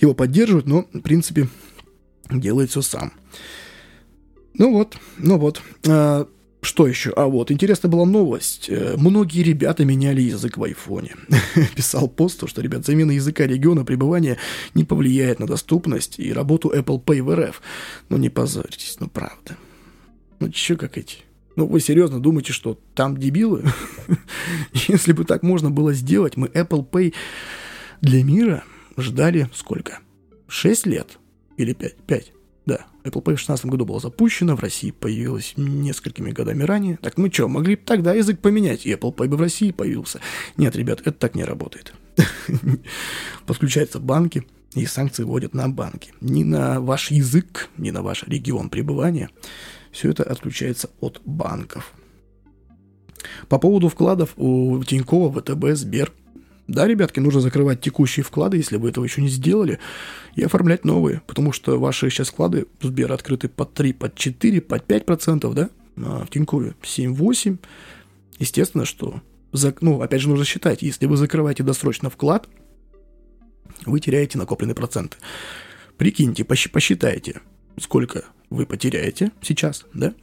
его поддерживают, но, в принципе, делает все сам. Ну вот, ну вот. А, что еще? А вот, интересная была новость. Э, многие ребята меняли язык в айфоне. *laughs* Писал пост, что, ребят, замена языка региона пребывания не повлияет на доступность и работу Apple Pay в РФ. Ну не позорьтесь, ну правда. Ну че как эти? Ну вы серьезно думаете, что там дебилы? *laughs* Если бы так можно было сделать, мы Apple Pay для мира ждали сколько? Шесть лет? Или пять? Пять. Да, Apple Pay в 2016 году была запущена, в России появилась несколькими годами ранее. Так мы что, могли бы тогда язык поменять, и Apple Pay бы в России появился? Нет, ребят, это так не работает. *laughs* Подключаются банки, и санкции вводят на банки. Ни на ваш язык, ни на ваш регион пребывания. Все это отключается от банков. По поводу вкладов у Тинькова, ВТБ, Сбер – да, ребятки, нужно закрывать текущие вклады, если вы этого еще не сделали, и оформлять новые, потому что ваши сейчас вклады в Сбер открыты под 3, под 4, под 5 процентов, да, а в Тинькове 7-8. Естественно, что, ну, опять же, нужно считать, если вы закрываете досрочно вклад, вы теряете накопленные проценты. Прикиньте, посчитайте, сколько вы потеряете сейчас, да,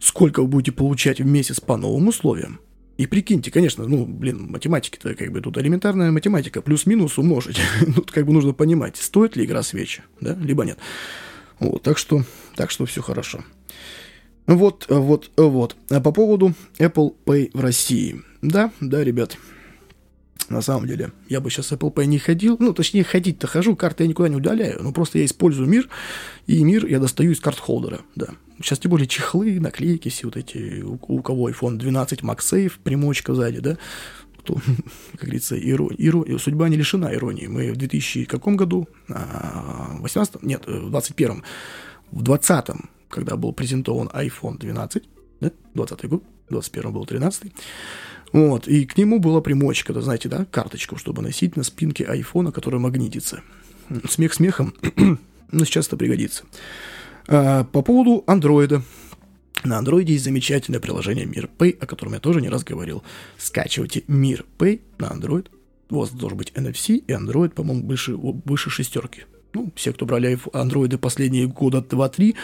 сколько вы будете получать в месяц по новым условиям, и прикиньте, конечно, ну, блин, математики-то как бы тут элементарная математика, плюс-минус умножить. *laughs* тут как бы нужно понимать, стоит ли игра свечи, да, либо нет. Вот, так что, так что все хорошо. Вот, вот, вот. А по поводу Apple Pay в России. Да, да, ребят, на самом деле, я бы сейчас Apple Pay не ходил. Ну, точнее, ходить-то хожу, карты я никуда не удаляю. Но просто я использую мир, и мир я достаю из карт-холдера, да. Сейчас тем более чехлы, наклейки, все вот эти, у, у кого iPhone 12 MagSafe, примочка сзади, да, то, *laughs* как говорится, иро, иро, судьба не лишена иронии. Мы в 2000 каком году? 18 а, нет, в 21 в 20 когда был презентован iPhone 12, да, 20 год, в 21 был 13 вот, и к нему была примочка, да, знаете, да, карточку, чтобы носить на спинке айфона, которая магнитится. Смех смехом, *clears throat* но сейчас это пригодится. А, по поводу андроида. На андроиде есть замечательное приложение Мир о котором я тоже не раз говорил. Скачивайте Мир на Android. У вас должен быть NFC и Android, по-моему, выше, выше шестерки. Ну, все, кто брали андроиды последние года 2-3,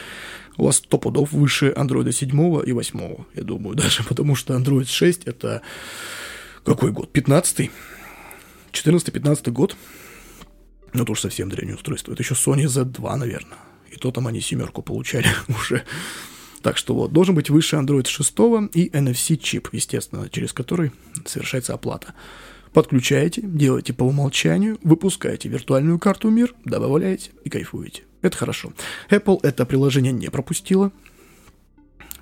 у вас сто пудов выше андроида 7 и 8, я думаю, *laughs* даже, потому что Android 6 это какой год? 15 14-15 год. Ну, уж совсем древнее устройство. Это еще Sony Z2, наверное и то там они семерку получали *laughs* уже. Так что вот, должен быть выше Android 6 и NFC-чип, естественно, через который совершается оплата. Подключаете, делаете по умолчанию, выпускаете виртуальную карту мир, добавляете и кайфуете. Это хорошо. Apple это приложение не пропустила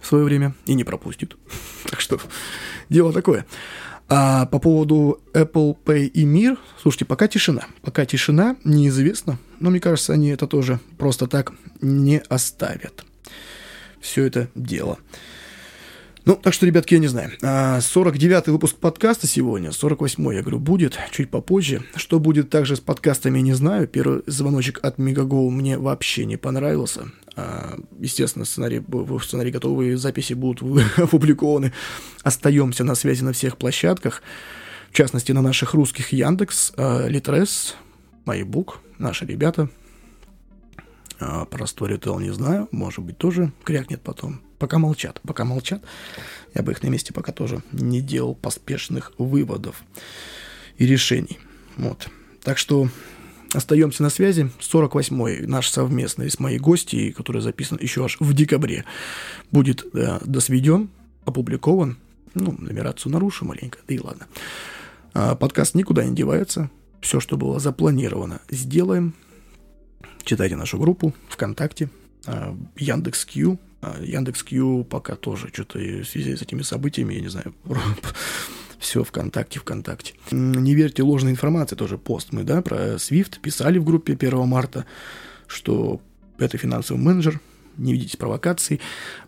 в свое время и не пропустит. *laughs* так что дело такое. А по поводу Apple Pay и Мир, слушайте, пока тишина. Пока тишина, неизвестно. Но мне кажется, они это тоже просто так не оставят. Все это дело. Ну, так что, ребятки, я не знаю. 49-й а, выпуск подкаста сегодня, 48-й, я говорю, будет чуть попозже. Что будет также с подкастами, не знаю. Первый звоночек от Мегаго мне вообще не понравился. А, естественно, сценарий, сценарий готовые записи будут *laughs* опубликованы. Остаемся на связи на всех площадках. В частности, на наших русских Яндекс, а, Литрес, Майбук, наши ребята. Про Storytel не знаю, может быть, тоже крякнет потом. Пока молчат, пока молчат. Я бы их на месте пока тоже не делал поспешных выводов и решений. Вот. Так что остаемся на связи. 48-й наш совместный с моей гостьей, который записан еще аж в декабре, будет э, досведен, опубликован. Ну, нумерацию нарушу маленько, да и ладно. А, подкаст никуда не девается. Все, что было запланировано, сделаем. Читайте нашу группу ВКонтакте, а, Яндекс.Кью. А, Яндекс.Кью пока тоже что-то в связи с этими событиями, я не знаю, *laughs* все ВКонтакте, ВКонтакте. Не верьте ложной информации, тоже пост мы, да, про Swift писали в группе 1 марта, что это финансовый менеджер, не видите провокаций.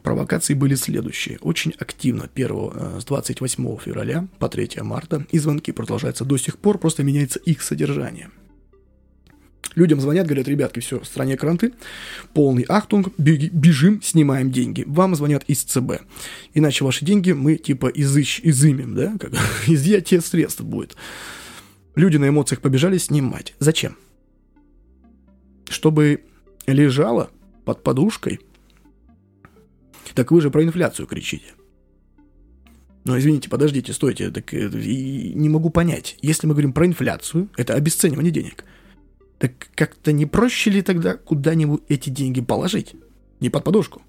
Провокации были следующие. Очень активно 1, э, с 28 февраля по 3 марта, и звонки продолжаются до сих пор, просто меняется их содержание – Людям звонят, говорят, ребятки, все, в стране кранты, полный ахтунг, бежим, снимаем деньги. Вам звонят из ЦБ. Иначе ваши деньги мы типа изыщ, изымем, да, как *laughs* изъятие средств будет. Люди на эмоциях побежали снимать. Зачем? Чтобы лежало под подушкой. Так вы же про инфляцию кричите. Но извините, подождите, стойте, так э, не могу понять. Если мы говорим про инфляцию, это обесценивание денег – так как-то не проще ли тогда куда-нибудь эти деньги положить? Не под подушку.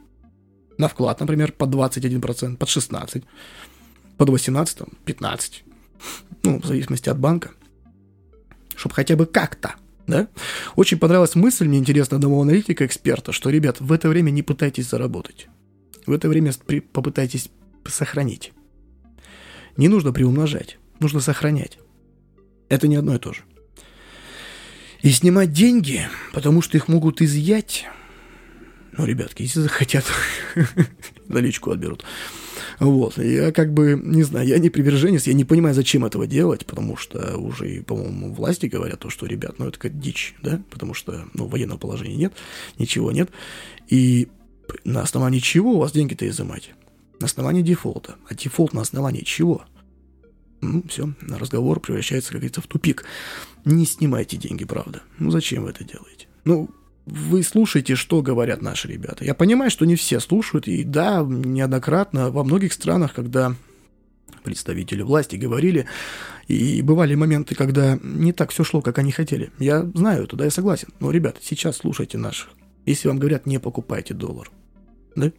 На вклад, например, под 21%, под 16%, под 18%, 15%. Ну, в зависимости от банка. Чтобы хотя бы как-то да? Очень понравилась мысль, мне интересно, одного аналитика-эксперта, что, ребят, в это время не пытайтесь заработать. В это время попытайтесь сохранить. Не нужно приумножать, нужно сохранять. Это не одно и то же. И снимать деньги, потому что их могут изъять. Ну, ребятки, если захотят, *laughs* наличку отберут. Вот, я как бы, не знаю, я не приверженец, я не понимаю, зачем этого делать, потому что уже, по-моему, власти говорят то, что, ребят, ну, это как дичь, да, потому что, ну, военного положения нет, ничего нет, и на основании чего у вас деньги-то изымать? На основании дефолта. А дефолт на основании чего? Ну, все, разговор превращается, как говорится, в тупик. Не снимайте деньги, правда. Ну, зачем вы это делаете? Ну, вы слушаете, что говорят наши ребята. Я понимаю, что не все слушают, и да, неоднократно во многих странах, когда представители власти говорили, и бывали моменты, когда не так все шло, как они хотели. Я знаю это, да, я согласен. Но, ребята, сейчас слушайте наших. Если вам говорят, не покупайте доллар, да,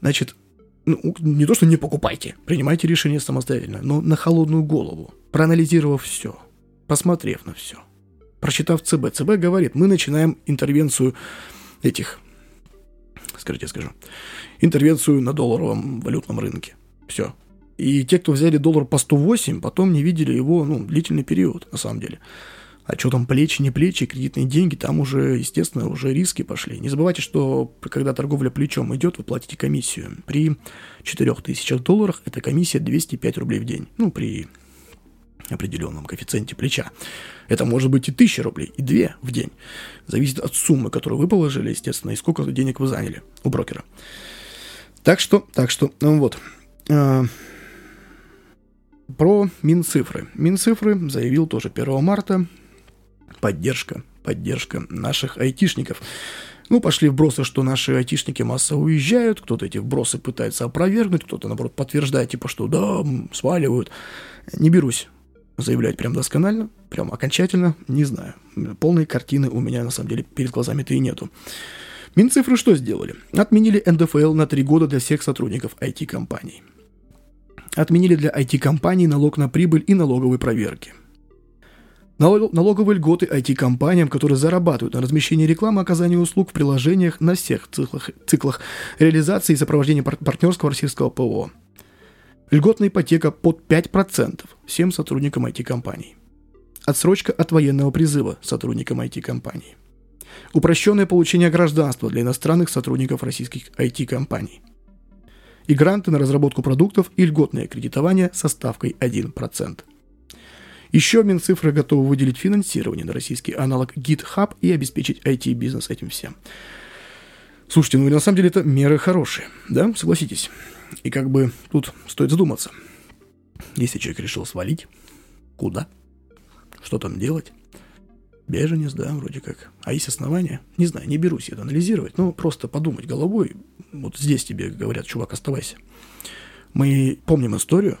значит, ну, не то, что не покупайте, принимайте решение самостоятельно, но на холодную голову, проанализировав все, посмотрев на все, прочитав ЦБ. ЦБ говорит, мы начинаем интервенцию этих, скажите, скажу, интервенцию на долларовом валютном рынке. Все. И те, кто взяли доллар по 108, потом не видели его, ну, длительный период, на самом деле. А что там плечи, не плечи, кредитные деньги, там уже, естественно, уже риски пошли. Не забывайте, что когда торговля плечом идет, вы платите комиссию. При 4000 долларах эта комиссия 205 рублей в день. Ну, при определенном коэффициенте плеча. Это может быть и 1000 рублей, и 2 в день. Зависит от суммы, которую вы положили, естественно, и сколько денег вы заняли у брокера. Так что, так что, ну вот. А, про Минцифры. Минцифры заявил тоже 1 марта поддержка, поддержка наших айтишников. Ну, пошли вбросы, что наши айтишники массово уезжают, кто-то эти вбросы пытается опровергнуть, кто-то, наоборот, подтверждает, типа, что да, сваливают. Не берусь заявлять прям досконально, прям окончательно, не знаю. Полной картины у меня, на самом деле, перед глазами-то и нету. Минцифры что сделали? Отменили НДФЛ на три года для всех сотрудников IT-компаний. Отменили для IT-компаний налог на прибыль и налоговые проверки – Налоговые льготы IT-компаниям, которые зарабатывают на размещении рекламы оказании услуг в приложениях на всех циклах, циклах реализации и сопровождения пар- партнерского российского ПО. Льготная ипотека под 5% всем сотрудникам IT-компаний. Отсрочка от военного призыва сотрудникам IT-компаний. Упрощенное получение гражданства для иностранных сотрудников российских IT-компаний. И гранты на разработку продуктов и льготное кредитование со ставкой 1%. Еще Минцифры готовы выделить финансирование на российский аналог GitHub и обеспечить IT-бизнес этим всем. Слушайте, ну на самом деле это меры хорошие, да, согласитесь. И как бы тут стоит задуматься. Если человек решил свалить, куда? Что там делать? Беженец, да, вроде как. А есть основания? Не знаю, не берусь это анализировать, но просто подумать головой. Вот здесь тебе говорят, чувак, оставайся. Мы помним историю,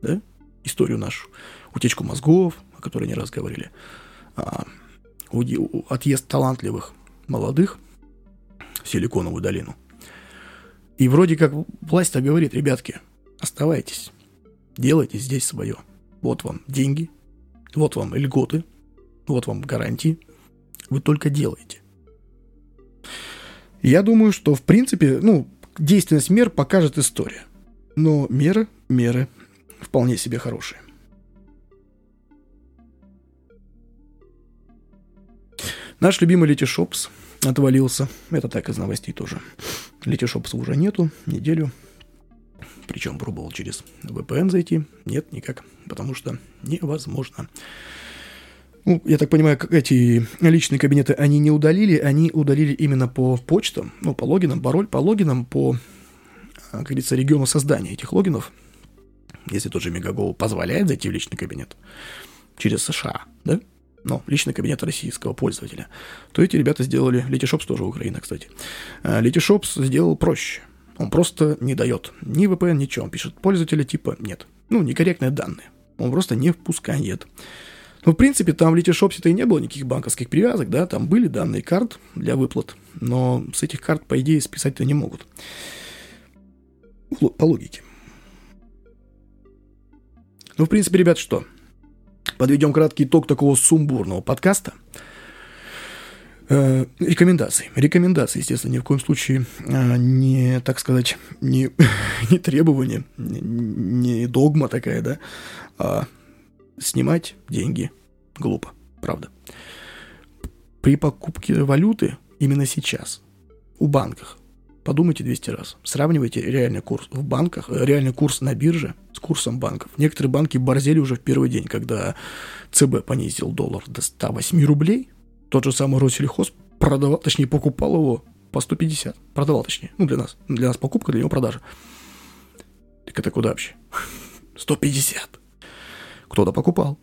да, историю нашу, утечку мозгов, о которой не раз говорили, а, отъезд талантливых молодых в Силиконовую долину. И вроде как власть-то говорит, ребятки, оставайтесь, делайте здесь свое. Вот вам деньги, вот вам льготы, вот вам гарантии. Вы только делаете. Я думаю, что в принципе, ну, действенность мер покажет история. Но меры, меры вполне себе хорошие. Наш любимый Летишопс отвалился. Это так из новостей тоже. Летишопса уже нету, неделю. Причем пробовал через VPN зайти. Нет, никак. Потому что невозможно. Ну, я так понимаю, эти личные кабинеты они не удалили, они удалили именно по почтам, ну, по логинам, пароль по логинам, по, как говорится, региону создания этих логинов. Если тот же Мегаго позволяет зайти в личный кабинет через США, да, но личный кабинет российского пользователя, то эти ребята сделали, Letyshops тоже Украина, кстати, Letyshops сделал проще. Он просто не дает ни VPN, ничего. Он пишет пользователя типа нет. Ну, некорректные данные. Он просто не впускает. Ну, в принципе, там в Letyshops-то и не было никаких банковских привязок, да, там были данные карт для выплат, но с этих карт, по идее, списать-то не могут. По логике. Ну, в принципе, ребят, что? Подведем краткий итог такого сумбурного подкаста. Э, рекомендации. Рекомендации, естественно, ни в коем случае э, не, так сказать, не, *laughs* не требование, не, не догма такая, да, а снимать деньги глупо, правда. При покупке валюты именно сейчас у банках подумайте 200 раз. Сравнивайте реальный курс в банках, э, реальный курс на бирже с курсом банков. Некоторые банки борзели уже в первый день, когда ЦБ понизил доллар до 108 рублей. Тот же самый Россельхоз продавал, точнее, покупал его по 150. Продавал, точнее. Ну, для нас. Для нас покупка, для него продажа. Так это куда вообще? *laughs* 150. Кто-то покупал.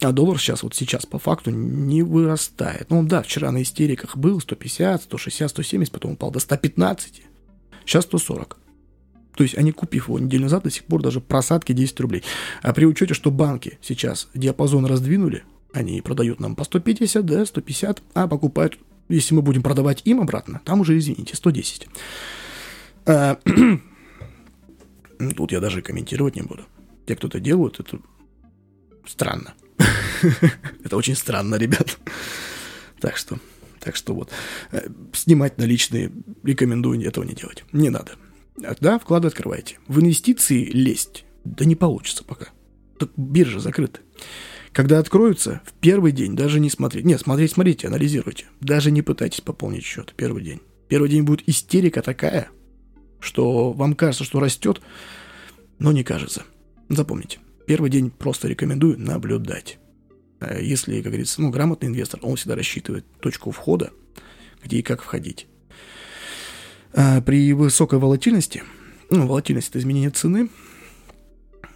А доллар сейчас, вот сейчас по факту не вырастает. Ну да, вчера на истериках был 150, 160, 170, потом упал до 115. Сейчас 140. То есть они, купив его неделю назад, до сих пор даже просадки 10 рублей. А при учете, что банки сейчас диапазон раздвинули, они продают нам по 150, да, 150, а покупают, если мы будем продавать им обратно, там уже, извините, 110. А, *clears throat* тут я даже комментировать не буду. Те, кто это делают, это странно. *laughs* Это очень странно, ребят. Так что, так что вот. Э, снимать наличные рекомендую этого не делать. Не надо. А, да, вклады открывайте. В инвестиции лезть, да не получится пока. Так биржа закрыта. Когда откроются, в первый день даже не смотреть. Нет, смотреть, смотрите, анализируйте. Даже не пытайтесь пополнить счет первый день. Первый день будет истерика такая, что вам кажется, что растет, но не кажется. Запомните. Первый день просто рекомендую наблюдать. Э, если, как говорится, ну, грамотный инвестор, он всегда рассчитывает точку входа, где и как входить. А при высокой волатильности, ну, волатильность – это изменение цены,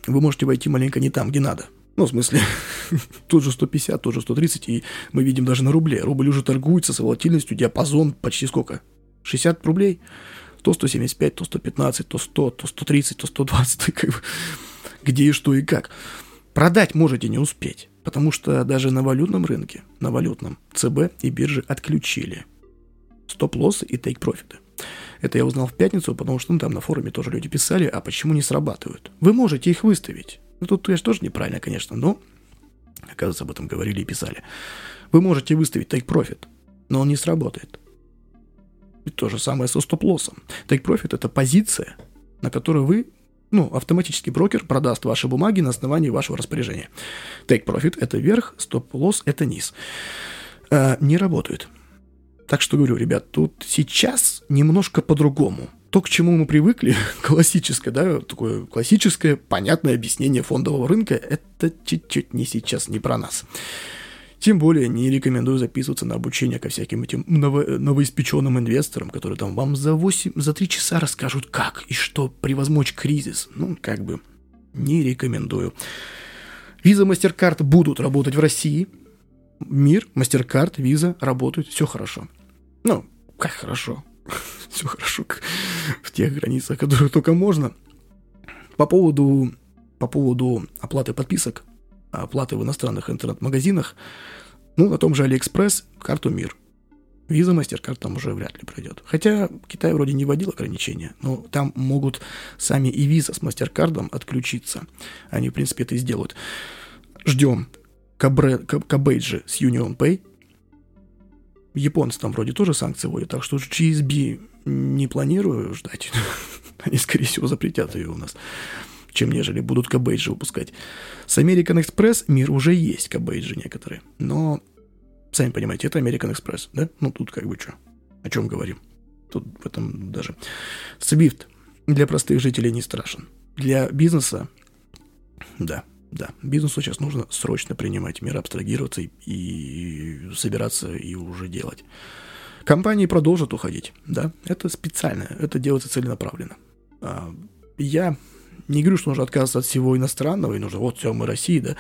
вы можете войти маленько не там, где надо. Ну, в смысле, *laughs* тут же 150, тут же 130, и мы видим даже на рубле. Рубль уже торгуется с волатильностью, диапазон почти сколько? 60 рублей? То 175, то 115, то 100, то 130, то 120, *laughs* как бы где и что и как. Продать можете не успеть, потому что даже на валютном рынке, на валютном, ЦБ и биржи отключили стоп-лоссы и тейк-профиты. Это я узнал в пятницу, потому что ну, там на форуме тоже люди писали, а почему не срабатывают. Вы можете их выставить. Ну, тут, конечно, тоже неправильно, конечно, но, оказывается, об этом говорили и писали. Вы можете выставить тейк-профит, но он не сработает. И то же самое со стоп-лоссом. Тейк-профит – это позиция, на которую вы ну, автоматический брокер продаст ваши бумаги на основании вашего распоряжения. Take profit – это верх, стоп-лосс – это низ. Э, не работает. Так что говорю, ребят, тут сейчас немножко по-другому. То, к чему мы привыкли, *laughs* классическое, да, такое классическое, понятное объяснение фондового рынка, это чуть-чуть не сейчас, не про нас. Тем более не рекомендую записываться на обучение ко всяким этим ново- новоиспеченным инвесторам, которые там вам за 8, за 3 часа расскажут, как и что превозмочь кризис. Ну, как бы, не рекомендую. Виза MasterCard будут работать в России. Мир, MasterCard, Visa работают, все хорошо. Ну, как хорошо. *laughs* все хорошо в тех границах, которые только можно. По поводу, по поводу оплаты подписок, оплаты в иностранных интернет-магазинах, ну, на том же Алиэкспресс карту МИР. Visa, MasterCard там уже вряд ли пройдет. Хотя Китай вроде не вводил ограничения, но там могут сами и виза с MasterCard отключиться. Они, в принципе, это и сделают. Ждем co-badge и с UnionPay. Японцы там вроде тоже санкции вводят, так что JCB не планирую ждать. *laughs* Они, скорее всего, запретят ее у нас, чем нежели будут кабейджи выпускать. С American Express мир уже есть кабейджи некоторые, но Сами понимаете, это American Express, да? Ну, тут как бы что? О чем говорим? Тут в этом даже... Swift для простых жителей не страшен. Для бизнеса, да, да, бизнесу сейчас нужно срочно принимать меры, абстрагироваться и, и собираться и уже делать. Компании продолжат уходить, да, это специально, это делается целенаправленно. А, я не говорю, что нужно отказываться от всего иностранного, и нужно, вот, все, мы Россия, да.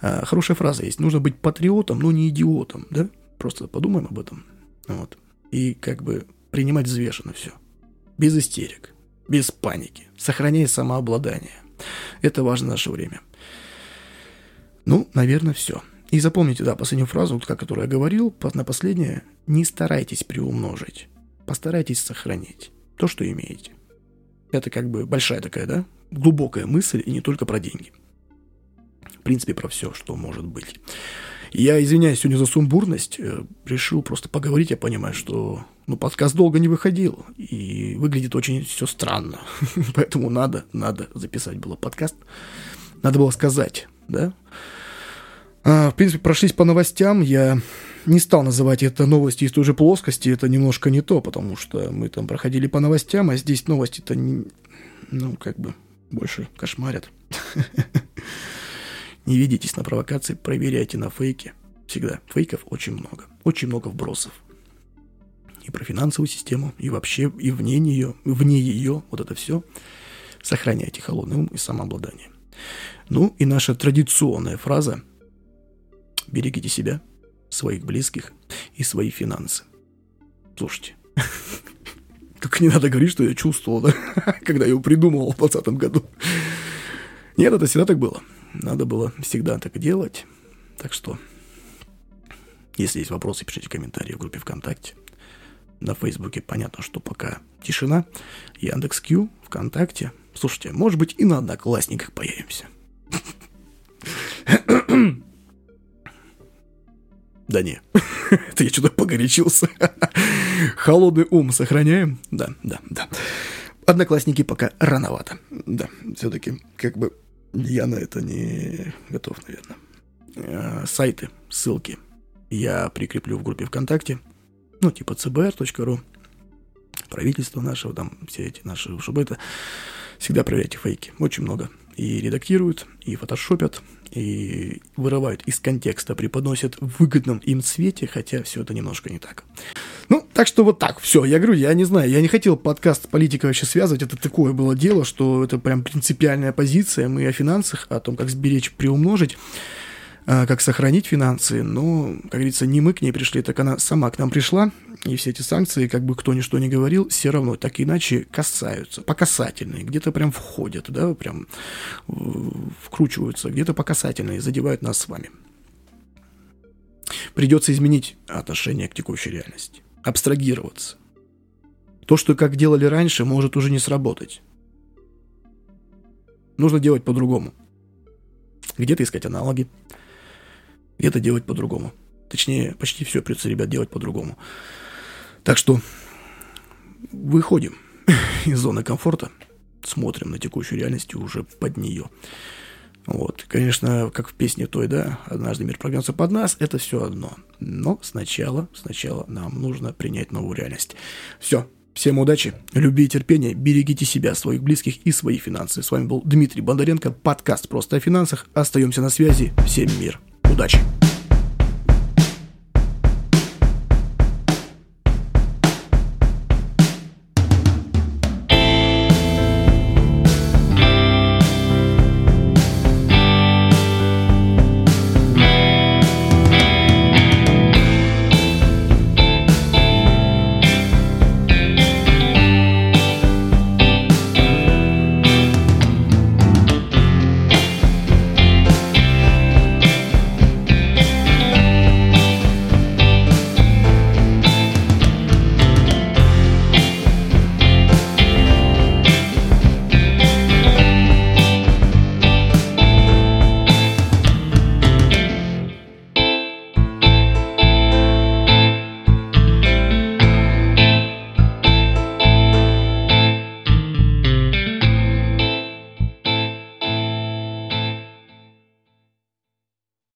А, хорошая фраза есть. Нужно быть патриотом, но не идиотом, да. Просто подумаем об этом. Вот. И как бы принимать взвешенно все. Без истерик, без паники, сохраняя самообладание. Это важно в наше время. Ну, наверное, все. И запомните, да, последнюю фразу, вот, которую я говорил, на последнее, не старайтесь приумножить, постарайтесь сохранить то, что имеете. Это как бы большая такая, да, глубокая мысль и не только про деньги. В принципе, про все, что может быть. Я извиняюсь сегодня за сумбурность, э, решил просто поговорить, я понимаю, что ну, подкаст долго не выходил, и выглядит очень все странно, *laughs* поэтому надо, надо записать было подкаст, надо было сказать, да. А, в принципе, прошлись по новостям, я не стал называть это новости из той же плоскости, это немножко не то, потому что мы там проходили по новостям, а здесь новости-то, ну, как бы, больше кошмарят. *laughs* Не ведитесь на провокации, проверяйте на фейки. Всегда. Фейков очень много. Очень много вбросов. И про финансовую систему, и вообще, и вне нее, вне ее, вот это все. Сохраняйте холодный ум и самообладание. Ну и наша традиционная фраза «Берегите себя, своих близких и свои финансы». Слушайте, *laughs* Только не надо говорить, что я чувствовал, да? *laughs* когда я его придумывал в 2020 году. Нет, это всегда так было. Надо было всегда так делать. Так что, если есть вопросы, пишите комментарии в группе ВКонтакте. На Фейсбуке понятно, что пока тишина. Яндекс.Кью, ВКонтакте. Слушайте, может быть и на Одноклассниках появимся. *clears throat* *clears throat* Да не, *laughs* это я что-то погорячился. *laughs* Холодный ум сохраняем? Да, да, да. Одноклассники пока рановато. Да, все-таки как бы я на это не готов, наверное. Э, сайты, ссылки я прикреплю в группе ВКонтакте. Ну, типа cbr.ru, правительство нашего, там все эти наши, чтобы это всегда проверяйте фейки. Очень много. И редактируют, и фотошопят, и вырывают из контекста, преподносят в выгодном им цвете, хотя все это немножко не так. Ну, так что вот так, все, я говорю, я не знаю, я не хотел подкаст политика вообще связывать, это такое было дело, что это прям принципиальная позиция, мы о финансах, о том, как сберечь, приумножить, а, как сохранить финансы, но, как говорится, не мы к ней пришли, так она сама к нам пришла, и все эти санкции, как бы кто ни что ни говорил, все равно так иначе касаются, по касательной, где-то прям входят, да, прям вкручиваются, где-то по касательной, задевают нас с вами. Придется изменить отношение к текущей реальности, абстрагироваться. То, что как делали раньше, может уже не сработать. Нужно делать по-другому. Где-то искать аналоги, где-то делать по-другому. Точнее, почти все придется, ребят, делать по-другому. Так что выходим *laughs* из зоны комфорта, смотрим на текущую реальность и уже под нее. Вот, конечно, как в песне той, да, «Однажды мир прогнется под нас», это все одно. Но сначала, сначала нам нужно принять новую реальность. Все, всем удачи, любви и терпения, берегите себя, своих близких и свои финансы. С вами был Дмитрий Бондаренко, подкаст «Просто о финансах». Остаемся на связи. Всем мир. Удачи!